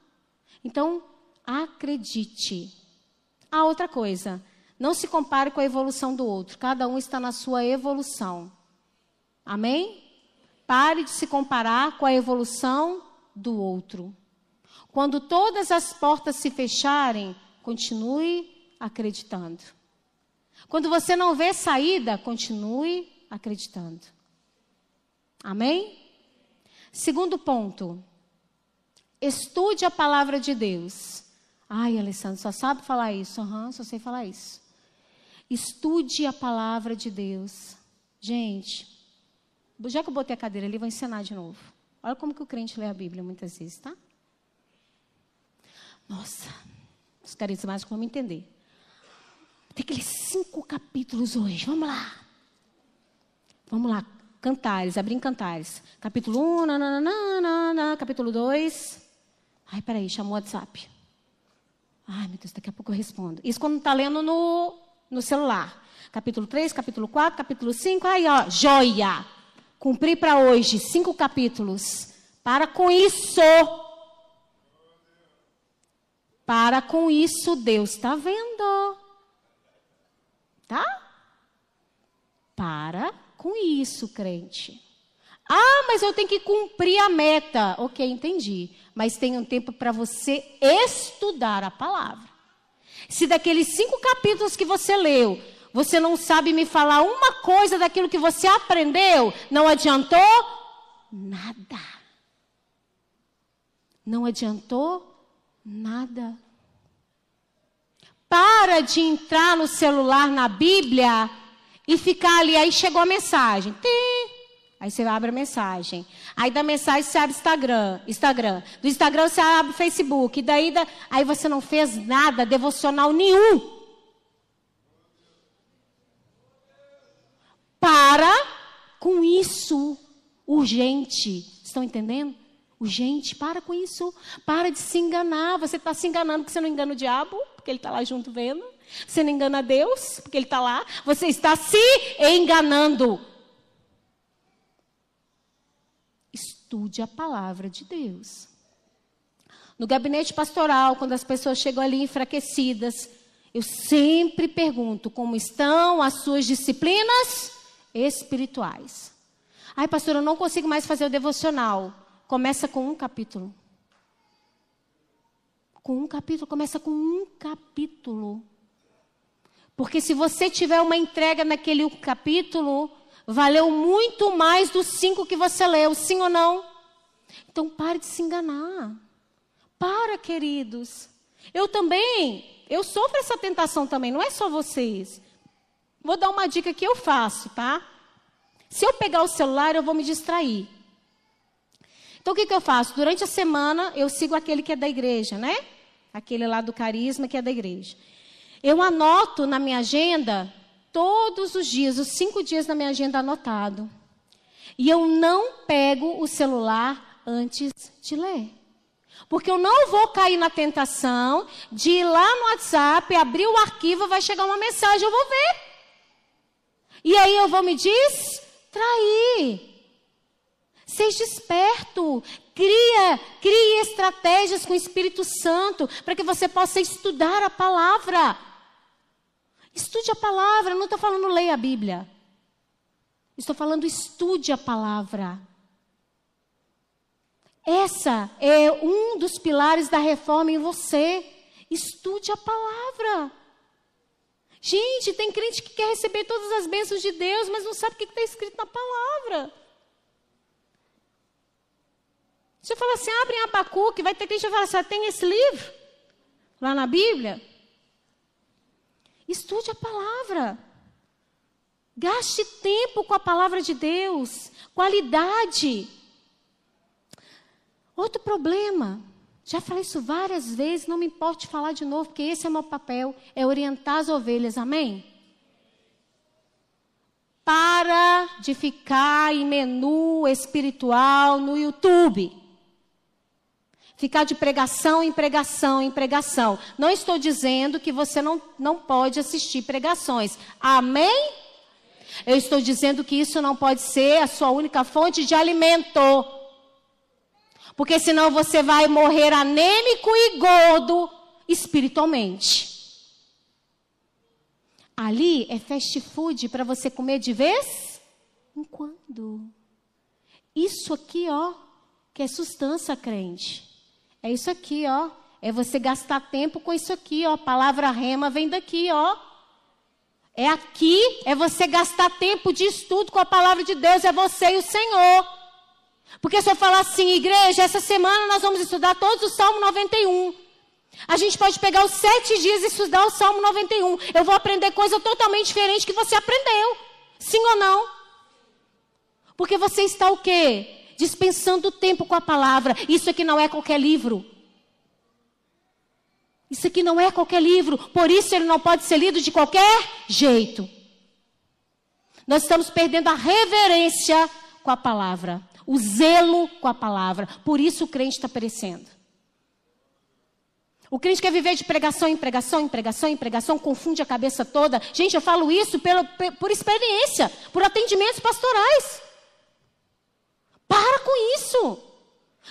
Então, acredite. A outra coisa, não se compare com a evolução do outro. Cada um está na sua evolução. Amém? Pare de se comparar com a evolução do outro. Quando todas as portas se fecharem, continue acreditando. Quando você não vê saída, continue acreditando. Amém? Segundo ponto, estude a palavra de Deus. Ai, Alessandro, só sabe falar isso? Uhum, só sei falar isso. Estude a palavra de Deus. Gente, já que eu botei a cadeira ali, vou ensinar de novo. Olha como que o crente lê a Bíblia muitas vezes, tá? Nossa, os carismáticos vão me entender. Tem aqueles cinco capítulos hoje. Vamos lá. Vamos lá. Cantares, abrir em Cantares. Capítulo 1, nananana, capítulo 2. Ai, peraí, chamou o WhatsApp. Ai, meu Deus, daqui a pouco eu respondo. Isso quando está lendo no, no celular. Capítulo 3, capítulo 4, capítulo 5. Aí, ó, joia. Cumpri para hoje cinco capítulos. Para com isso. Para com isso, Deus está vendo. Tá? Para com isso, crente. Ah, mas eu tenho que cumprir a meta. Ok, entendi. Mas tem um tempo para você estudar a palavra. Se daqueles cinco capítulos que você leu, você não sabe me falar uma coisa daquilo que você aprendeu, não adiantou nada. Não adiantou nada. Para de entrar no celular na Bíblia e ficar ali. Aí chegou a mensagem. Tim. Aí você abre a mensagem. Aí da mensagem você abre Instagram. Instagram. Do Instagram você abre Facebook. Daí da... aí você não fez nada, devocional nenhum. Para com isso. Urgente. Estão entendendo? Urgente, para com isso. Para de se enganar. Você está se enganando porque você não engana o diabo, porque ele está lá junto vendo. Você não engana Deus, porque Ele está lá. Você está se enganando. Estude a palavra de Deus. No gabinete pastoral, quando as pessoas chegam ali enfraquecidas, eu sempre pergunto como estão as suas disciplinas espirituais. Ai, pastor, eu não consigo mais fazer o devocional. Começa com um capítulo. Com um capítulo, começa com um capítulo. Porque se você tiver uma entrega naquele capítulo, valeu muito mais dos cinco que você leu, sim ou não? Então pare de se enganar. Para, queridos. Eu também, eu sofro essa tentação também, não é só vocês. Vou dar uma dica que eu faço, tá? Se eu pegar o celular, eu vou me distrair. Então, o que, que eu faço? Durante a semana, eu sigo aquele que é da igreja, né? Aquele lá do carisma que é da igreja. Eu anoto na minha agenda, todos os dias, os cinco dias na minha agenda anotado. E eu não pego o celular antes de ler. Porque eu não vou cair na tentação de ir lá no WhatsApp, abrir o arquivo, vai chegar uma mensagem, eu vou ver. E aí eu vou me distrair. Seja esperto. Cria, crie estratégias com o Espírito Santo para que você possa estudar a palavra. Estude a palavra, não estou falando leia a Bíblia. Estou falando estude a palavra. Essa é um dos pilares da reforma em você. Estude a palavra. Gente, tem crente que quer receber todas as bênçãos de Deus, mas não sabe o que está escrito na palavra. Você fala assim, abre em Abacuque, vai ter crente que vai falar assim, tem esse livro? Lá na Bíblia? Estude a palavra. Gaste tempo com a palavra de Deus. Qualidade. Outro problema. Já falei isso várias vezes, não me importe falar de novo, porque esse é o meu papel, é orientar as ovelhas, amém? Para de ficar em menu espiritual no YouTube. Ficar de pregação em pregação em pregação. Não estou dizendo que você não, não pode assistir pregações. Amém? Eu estou dizendo que isso não pode ser a sua única fonte de alimento. Porque senão você vai morrer anêmico e gordo espiritualmente. Ali é fast food para você comer de vez em quando. Isso aqui, ó, que é sustância crente. É isso aqui, ó. É você gastar tempo com isso aqui, ó. A palavra rema vem daqui, ó. É aqui, é você gastar tempo de estudo com a palavra de Deus, é você e o Senhor. Porque se eu falar assim, igreja, essa semana nós vamos estudar todos o Salmo 91. A gente pode pegar os sete dias e estudar o Salmo 91. Eu vou aprender coisa totalmente diferente que você aprendeu. Sim ou não? Porque você está o quê? Dispensando tempo com a palavra. Isso aqui não é qualquer livro. Isso aqui não é qualquer livro, por isso ele não pode ser lido de qualquer jeito. Nós estamos perdendo a reverência com a palavra, o zelo com a palavra. Por isso o crente está perecendo. O crente quer viver de pregação em pregação, em pregação, em pregação, confunde a cabeça toda. Gente, eu falo isso pelo, por experiência, por atendimentos pastorais. Para com isso.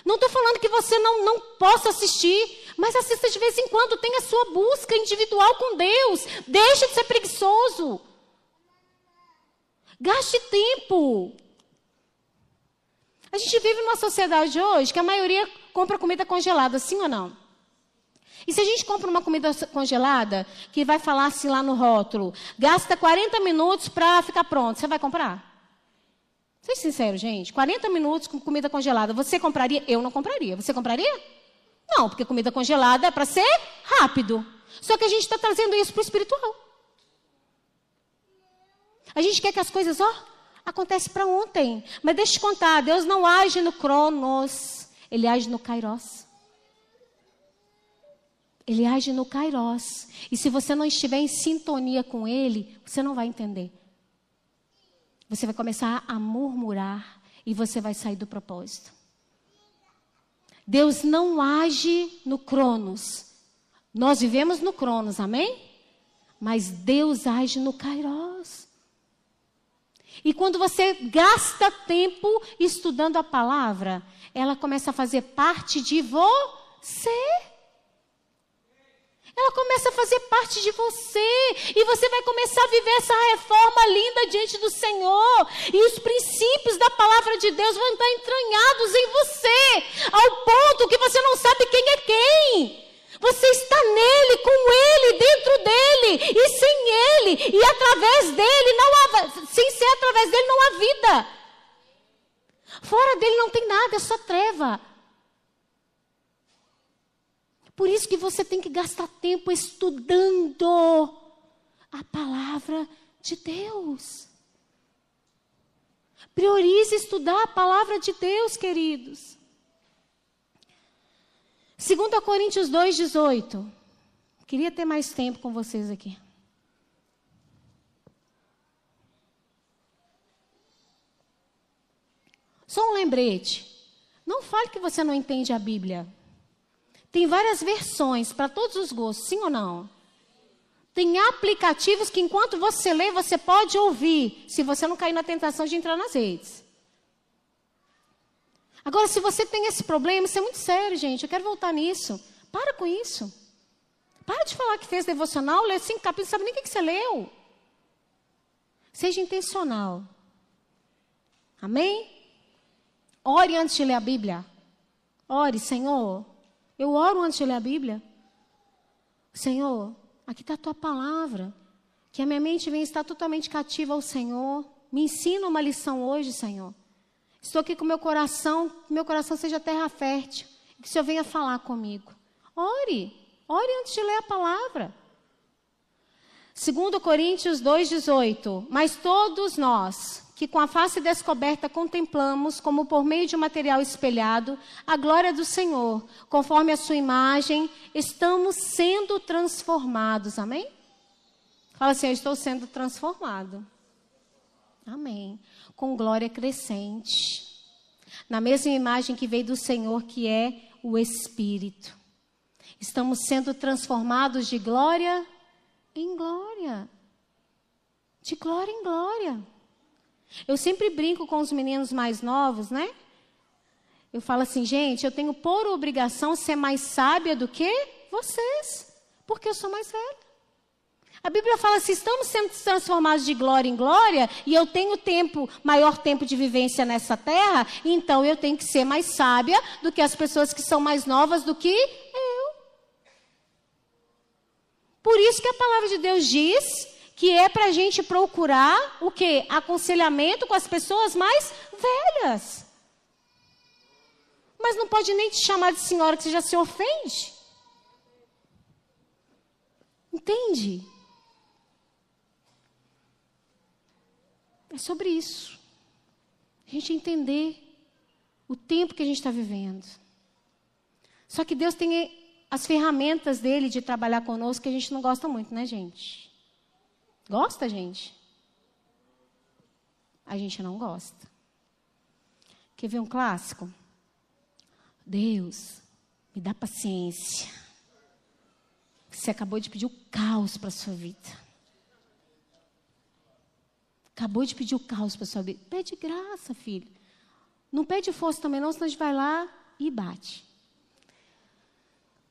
Não estou falando que você não, não possa assistir, mas assista de vez em quando. Tenha sua busca individual com Deus. Deixe de ser preguiçoso. Gaste tempo. A gente vive numa sociedade hoje que a maioria compra comida congelada, sim ou não? E se a gente compra uma comida congelada, que vai falar assim lá no rótulo, gasta 40 minutos para ficar pronto, você vai comprar? Seja sincero, gente. 40 minutos com comida congelada. Você compraria? Eu não compraria. Você compraria? Não, porque comida congelada é para ser rápido. Só que a gente está trazendo isso para o espiritual. A gente quer que as coisas, ó, acontecem para ontem. Mas deixa eu te contar, Deus não age no cronos, Ele age no kairos. Ele age no kairos. E se você não estiver em sintonia com Ele, você não vai entender. Você vai começar a murmurar e você vai sair do propósito. Deus não age no Cronos. Nós vivemos no Cronos, amém? Mas Deus age no Kairos. E quando você gasta tempo estudando a palavra, ela começa a fazer parte de você ela começa a fazer parte de você. E você vai começar a viver essa reforma linda diante do Senhor. E os princípios da palavra de Deus vão estar entranhados em você. Ao ponto que você não sabe quem é quem. Você está nele, com ele, dentro dele, e sem ele, e através dele, não há, sem ser através dele, não há vida. Fora dele não tem nada, é só treva. Por isso que você tem que gastar tempo estudando a palavra de Deus. Priorize estudar a palavra de Deus, queridos. 2 Coríntios 2,18. Queria ter mais tempo com vocês aqui. Só um lembrete. Não fale que você não entende a Bíblia. Tem várias versões para todos os gostos, sim ou não? Tem aplicativos que enquanto você lê, você pode ouvir, se você não cair na tentação de entrar nas redes. Agora, se você tem esse problema, isso é muito sério, gente. Eu quero voltar nisso. Para com isso. Para de falar que fez devocional, lê cinco capítulos, sabe nem o que, você leu. Seja intencional. Amém? Ore antes de ler a Bíblia. Ore, Senhor. Eu oro antes de ler a Bíblia. Senhor, aqui está a tua palavra. Que a minha mente venha estar totalmente cativa ao Senhor. Me ensina uma lição hoje, Senhor. Estou aqui com meu coração, que meu coração seja terra fértil. Que o Senhor venha falar comigo. Ore, ore antes de ler a palavra. 2 Coríntios 2,18. Mas todos nós, que com a face descoberta contemplamos, como por meio de um material espelhado, a glória do Senhor, conforme a sua imagem, estamos sendo transformados. Amém? Fala assim: Eu estou sendo transformado. Amém com glória crescente. Na mesma imagem que veio do Senhor, que é o Espírito. Estamos sendo transformados de glória em glória. De glória em glória. Eu sempre brinco com os meninos mais novos, né? Eu falo assim, gente, eu tenho por obrigação ser mais sábia do que vocês, porque eu sou mais velha. A Bíblia fala: se estamos sendo transformados de glória em glória, e eu tenho tempo, maior tempo de vivência nessa terra, então eu tenho que ser mais sábia do que as pessoas que são mais novas do que eu. Por isso que a palavra de Deus diz que é para a gente procurar o que? Aconselhamento com as pessoas mais velhas. Mas não pode nem te chamar de senhora que você já se ofende. Entende? É sobre isso. A gente entender o tempo que a gente está vivendo. Só que Deus tem as ferramentas dele de trabalhar conosco que a gente não gosta muito, né, gente? Gosta, gente? A gente não gosta. Quer ver um clássico? Deus, me dá paciência. Você acabou de pedir o caos para sua vida. Acabou de pedir o caos para sua vida. Pede graça, filho. Não pede força também, não, senão a gente vai lá e bate.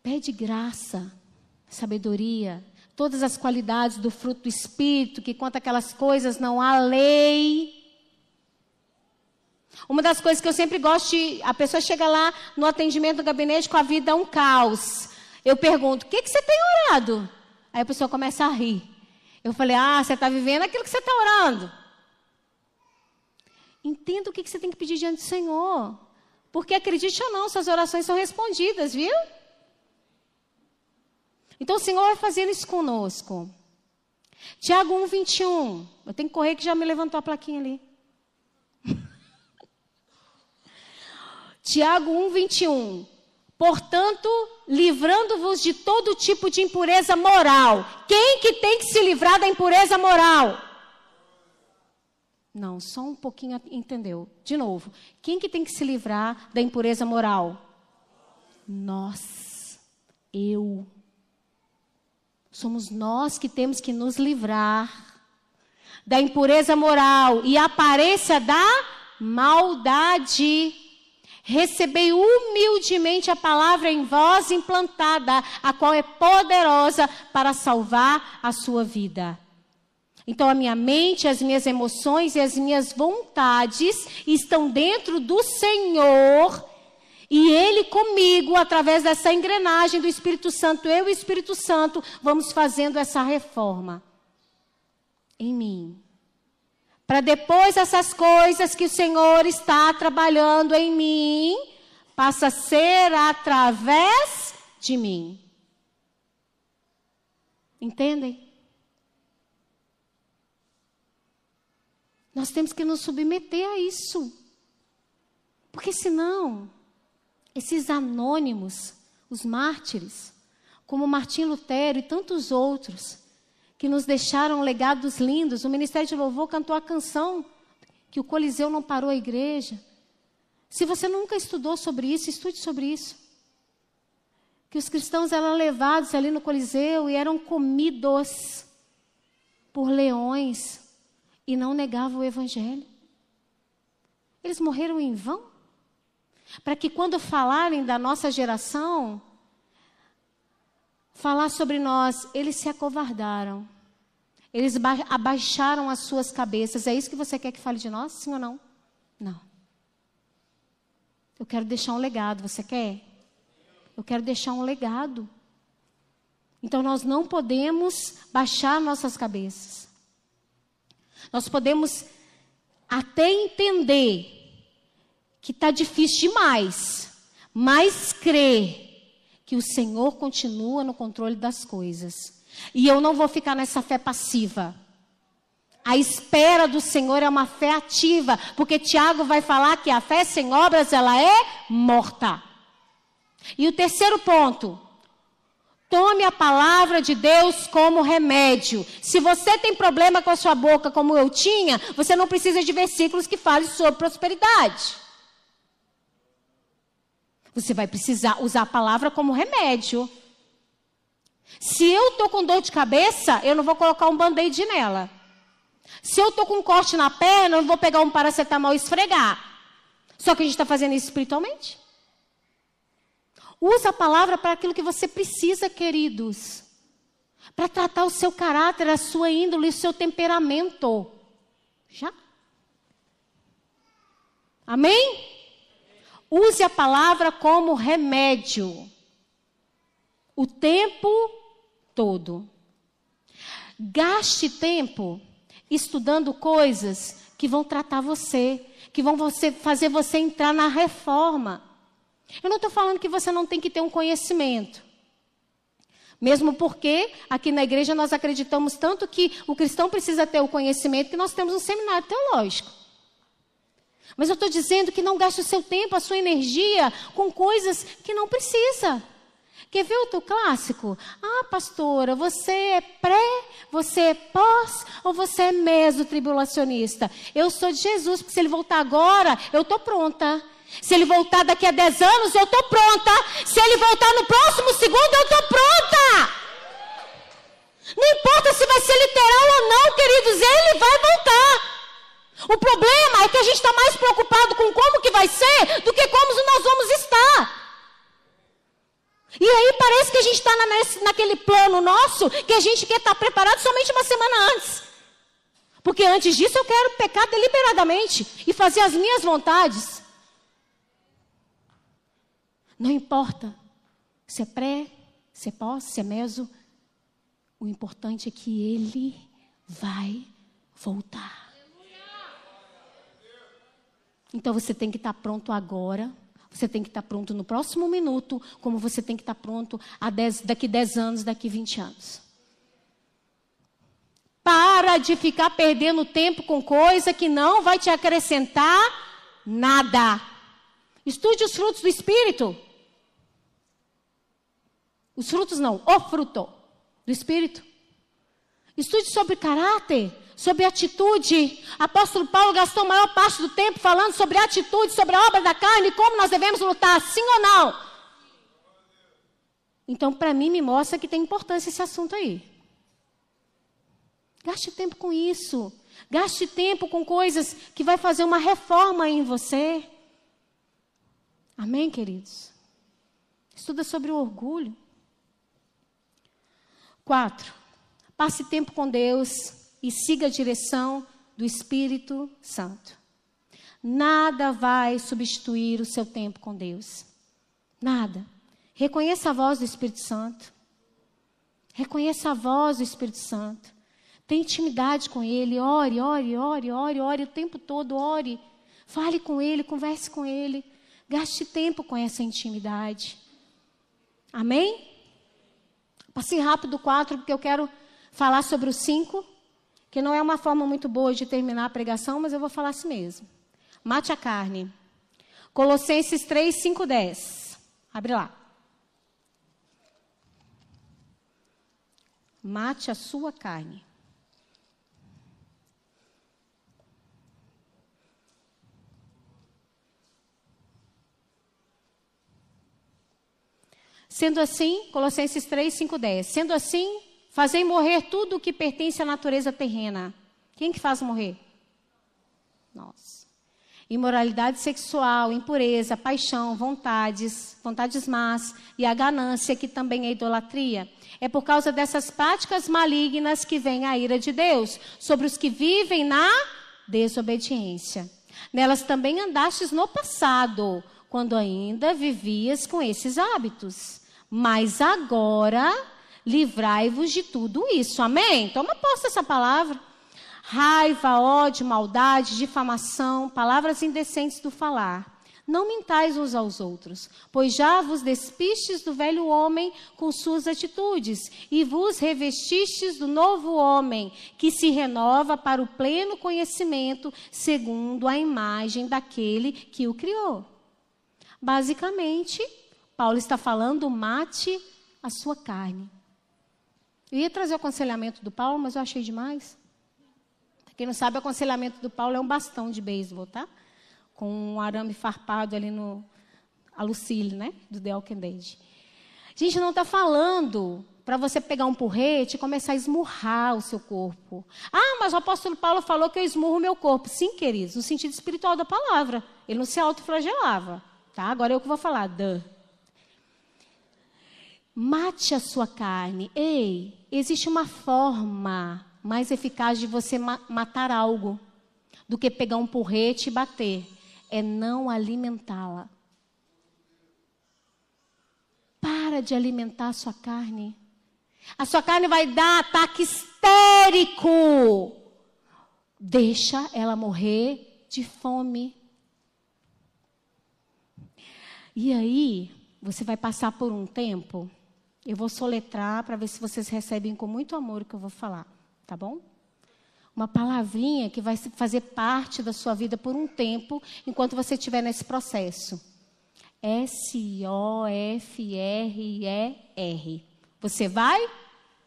Pede graça, sabedoria, todas as qualidades do fruto do Espírito, que quanto aquelas coisas não há lei. Uma das coisas que eu sempre gosto de. A pessoa chega lá no atendimento do gabinete com a vida um caos. Eu pergunto: o que, que você tem orado? Aí a pessoa começa a rir. Eu falei, ah, você está vivendo aquilo que você está orando. Entenda o que você tem que pedir diante do Senhor. Porque acredite ou não, suas orações são respondidas, viu? Então o Senhor vai fazendo isso conosco. Tiago 1, 21. Eu tenho que correr que já me levantou a plaquinha ali. Tiago 1, 21. Portanto, livrando-vos de todo tipo de impureza moral. Quem que tem que se livrar da impureza moral? Não, só um pouquinho entendeu. De novo, quem que tem que se livrar da impureza moral? Nós. Eu. Somos nós que temos que nos livrar da impureza moral e aparência da maldade recebei humildemente a palavra em vós implantada, a qual é poderosa para salvar a sua vida. Então, a minha mente, as minhas emoções e as minhas vontades estão dentro do Senhor E Ele comigo, através dessa engrenagem do Espírito Santo, eu e o Espírito Santo, vamos fazendo essa reforma em mim. Para depois essas coisas que o Senhor está trabalhando em mim, passa a ser através de mim. Entendem? Nós temos que nos submeter a isso. Porque senão, esses anônimos, os mártires, como Martim Lutero e tantos outros, que nos deixaram legados lindos, o Ministério de Louvor cantou a canção que o Coliseu não parou a igreja. Se você nunca estudou sobre isso, estude sobre isso. Que os cristãos eram levados ali no Coliseu e eram comidos por leões e não negavam o Evangelho. Eles morreram em vão? Para que quando falarem da nossa geração, falar sobre nós, eles se acovardaram. Eles abaixaram as suas cabeças. É isso que você quer que fale de nós? Sim ou não? Não. Eu quero deixar um legado. Você quer? Eu quero deixar um legado. Então nós não podemos baixar nossas cabeças. Nós podemos até entender que está difícil demais, mas crer que o Senhor continua no controle das coisas. E eu não vou ficar nessa fé passiva. A espera do Senhor é uma fé ativa, porque Tiago vai falar que a fé sem obras ela é morta. E o terceiro ponto, Tome a palavra de Deus como remédio. Se você tem problema com a sua boca, como eu tinha, você não precisa de versículos que falem sobre prosperidade. Você vai precisar usar a palavra como remédio. Se eu estou com dor de cabeça, eu não vou colocar um band-aid nela. Se eu estou com um corte na perna, eu não vou pegar um paracetamol e esfregar. Só que a gente está fazendo isso espiritualmente. Usa a palavra para aquilo que você precisa, queridos. Para tratar o seu caráter, a sua índole, o seu temperamento. Já? Amém? Use a palavra como remédio. O tempo todo. Gaste tempo estudando coisas que vão tratar você, que vão você, fazer você entrar na reforma. Eu não estou falando que você não tem que ter um conhecimento. Mesmo porque aqui na igreja nós acreditamos tanto que o cristão precisa ter o conhecimento que nós temos um seminário teológico. Mas eu estou dizendo que não gaste o seu tempo, a sua energia com coisas que não precisa. Quer ver outro clássico? Ah, pastora, você é pré, você é pós ou você é meso-tribulacionista? Eu sou de Jesus, porque se ele voltar agora, eu estou pronta. Se ele voltar daqui a 10 anos, eu estou pronta. Se ele voltar no próximo segundo, eu estou pronta. Não importa se vai ser literal ou não, queridos, ele vai voltar. O problema é que a gente está mais preocupado com como que vai ser do que como nós vamos estar. E aí parece que a gente está na, naquele plano nosso que a gente quer estar tá preparado somente uma semana antes. Porque antes disso eu quero pecar deliberadamente e fazer as minhas vontades. Não importa se é pré, se é pós, se é meso. O importante é que ele vai voltar. Então você tem que estar pronto agora. Você tem que estar pronto no próximo minuto, como você tem que estar pronto dez, daqui 10 anos, daqui 20 anos. Para de ficar perdendo tempo com coisa que não vai te acrescentar nada. Estude os frutos do Espírito. Os frutos não, o fruto do Espírito. Estude sobre caráter, sobre atitude. Apóstolo Paulo gastou a maior parte do tempo falando sobre atitude, sobre a obra da carne, como nós devemos lutar, sim ou não? Então, para mim, me mostra que tem importância esse assunto aí. Gaste tempo com isso. Gaste tempo com coisas que vai fazer uma reforma em você. Amém, queridos? Estuda sobre o orgulho. Quatro, passe tempo com Deus e siga a direção do Espírito Santo. Nada vai substituir o seu tempo com Deus. Nada. Reconheça a voz do Espírito Santo. Reconheça a voz do Espírito Santo. Tenha intimidade com Ele. Ore, ore, ore, ore, ore o tempo todo, ore. Fale com Ele, converse com Ele. Gaste tempo com essa intimidade. Amém? Passei rápido o 4, porque eu quero falar sobre o 5, que não é uma forma muito boa de terminar a pregação, mas eu vou falar assim mesmo. Mate a carne. Colossenses 3, 5, 10. Abre lá. Mate a sua carne. Sendo assim, Colossenses 3, 5, 10. Sendo assim, fazei morrer tudo o que pertence à natureza terrena. Quem que faz morrer? Nós. Imoralidade sexual, impureza, paixão, vontades, vontades más e a ganância, que também é idolatria. É por causa dessas práticas malignas que vem a ira de Deus sobre os que vivem na desobediência. Nelas também andastes no passado, quando ainda vivias com esses hábitos. Mas agora, livrai-vos de tudo isso. Amém? Toma posse dessa palavra. Raiva, ódio, maldade, difamação, palavras indecentes do falar. Não mintais uns aos outros, pois já vos despistes do velho homem com suas atitudes, e vos revestistes do novo homem, que se renova para o pleno conhecimento, segundo a imagem daquele que o criou. Basicamente, Paulo está falando, mate a sua carne. Eu ia trazer o aconselhamento do Paulo, mas eu achei demais. Quem não sabe, o aconselhamento do Paulo é um bastão de beisebol, tá? Com um arame farpado ali no a Lucille, né? Do The Walking Dead. A gente não está falando para você pegar um porrete e começar a esmurrar o seu corpo. Ah, mas o apóstolo Paulo falou que eu esmurro o meu corpo. Sim, queridos, no sentido espiritual da palavra. Ele não se autoflagelava. Tá? Agora eu que vou falar. Duh. Mate a sua carne. Ei, existe uma forma mais eficaz de você ma matar algo do que pegar um porrete e bater. É não alimentá-la. Para de alimentar a sua carne. A sua carne vai dar ataque histérico. Deixa ela morrer de fome. E aí, você vai passar por um tempo eu vou soletrar para ver se vocês recebem com muito amor o que eu vou falar, tá bom? Uma palavrinha que vai fazer parte da sua vida por um tempo, enquanto você estiver nesse processo. S-O-F-R-E-R. Você vai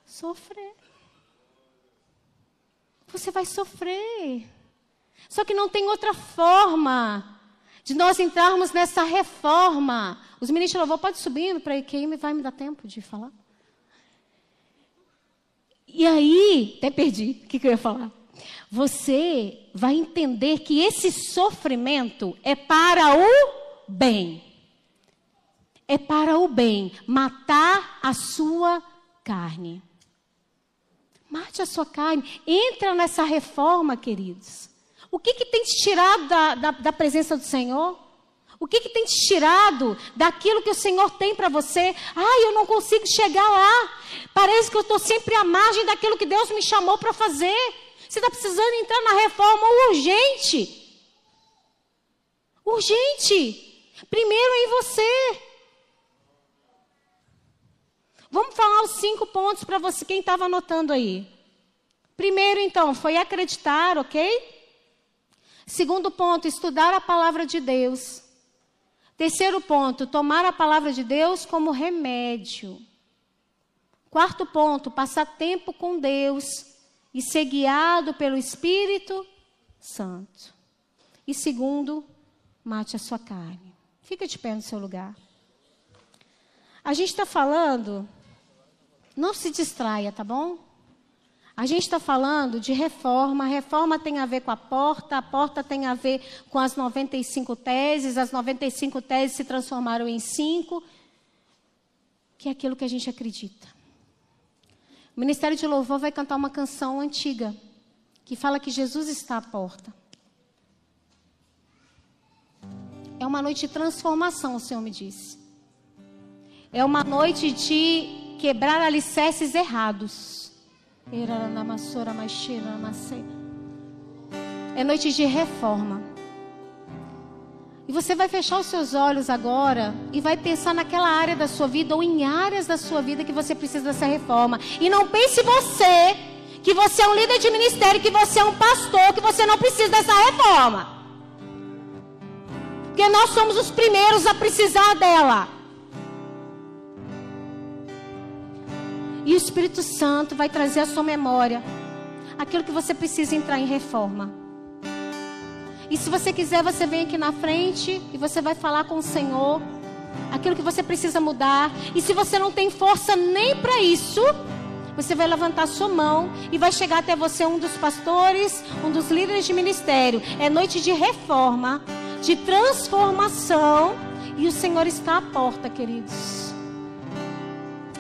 sofrer. Você vai sofrer. Só que não tem outra forma de nós entrarmos nessa reforma. Os ministros de podem subir para que me vai me dar tempo de falar. E aí, até perdi o que, que eu ia falar. Você vai entender que esse sofrimento é para o bem. É para o bem. Matar a sua carne. Mate a sua carne. Entra nessa reforma, queridos. O que, que tem te tirado da, da, da presença do Senhor? O que, que tem te tirado daquilo que o Senhor tem para você? Ai, eu não consigo chegar lá. Parece que eu estou sempre à margem daquilo que Deus me chamou para fazer. Você está precisando entrar na reforma urgente. Urgente. Primeiro em você. Vamos falar os cinco pontos para você, quem estava anotando aí. Primeiro, então, foi acreditar, ok? Segundo ponto, estudar a palavra de Deus. Terceiro ponto, tomar a palavra de Deus como remédio. Quarto ponto, passar tempo com Deus e ser guiado pelo Espírito Santo. E segundo, mate a sua carne. Fica de pé no seu lugar. A gente está falando, não se distraia, tá bom? A gente está falando de reforma, a reforma tem a ver com a porta, a porta tem a ver com as 95 teses, as 95 teses se transformaram em cinco, que é aquilo que a gente acredita. O Ministério de Louvor vai cantar uma canção antiga, que fala que Jesus está à porta. É uma noite de transformação, o Senhor me disse. É uma noite de quebrar alicerces errados. É noite de reforma. E você vai fechar os seus olhos agora e vai pensar naquela área da sua vida ou em áreas da sua vida que você precisa dessa reforma. E não pense você que você é um líder de ministério, que você é um pastor, que você não precisa dessa reforma. Porque nós somos os primeiros a precisar dela. E o Espírito Santo vai trazer à sua memória aquilo que você precisa entrar em reforma. E se você quiser, você vem aqui na frente e você vai falar com o Senhor aquilo que você precisa mudar. E se você não tem força nem para isso, você vai levantar sua mão e vai chegar até você um dos pastores, um dos líderes de ministério. É noite de reforma, de transformação, e o Senhor está à porta, queridos.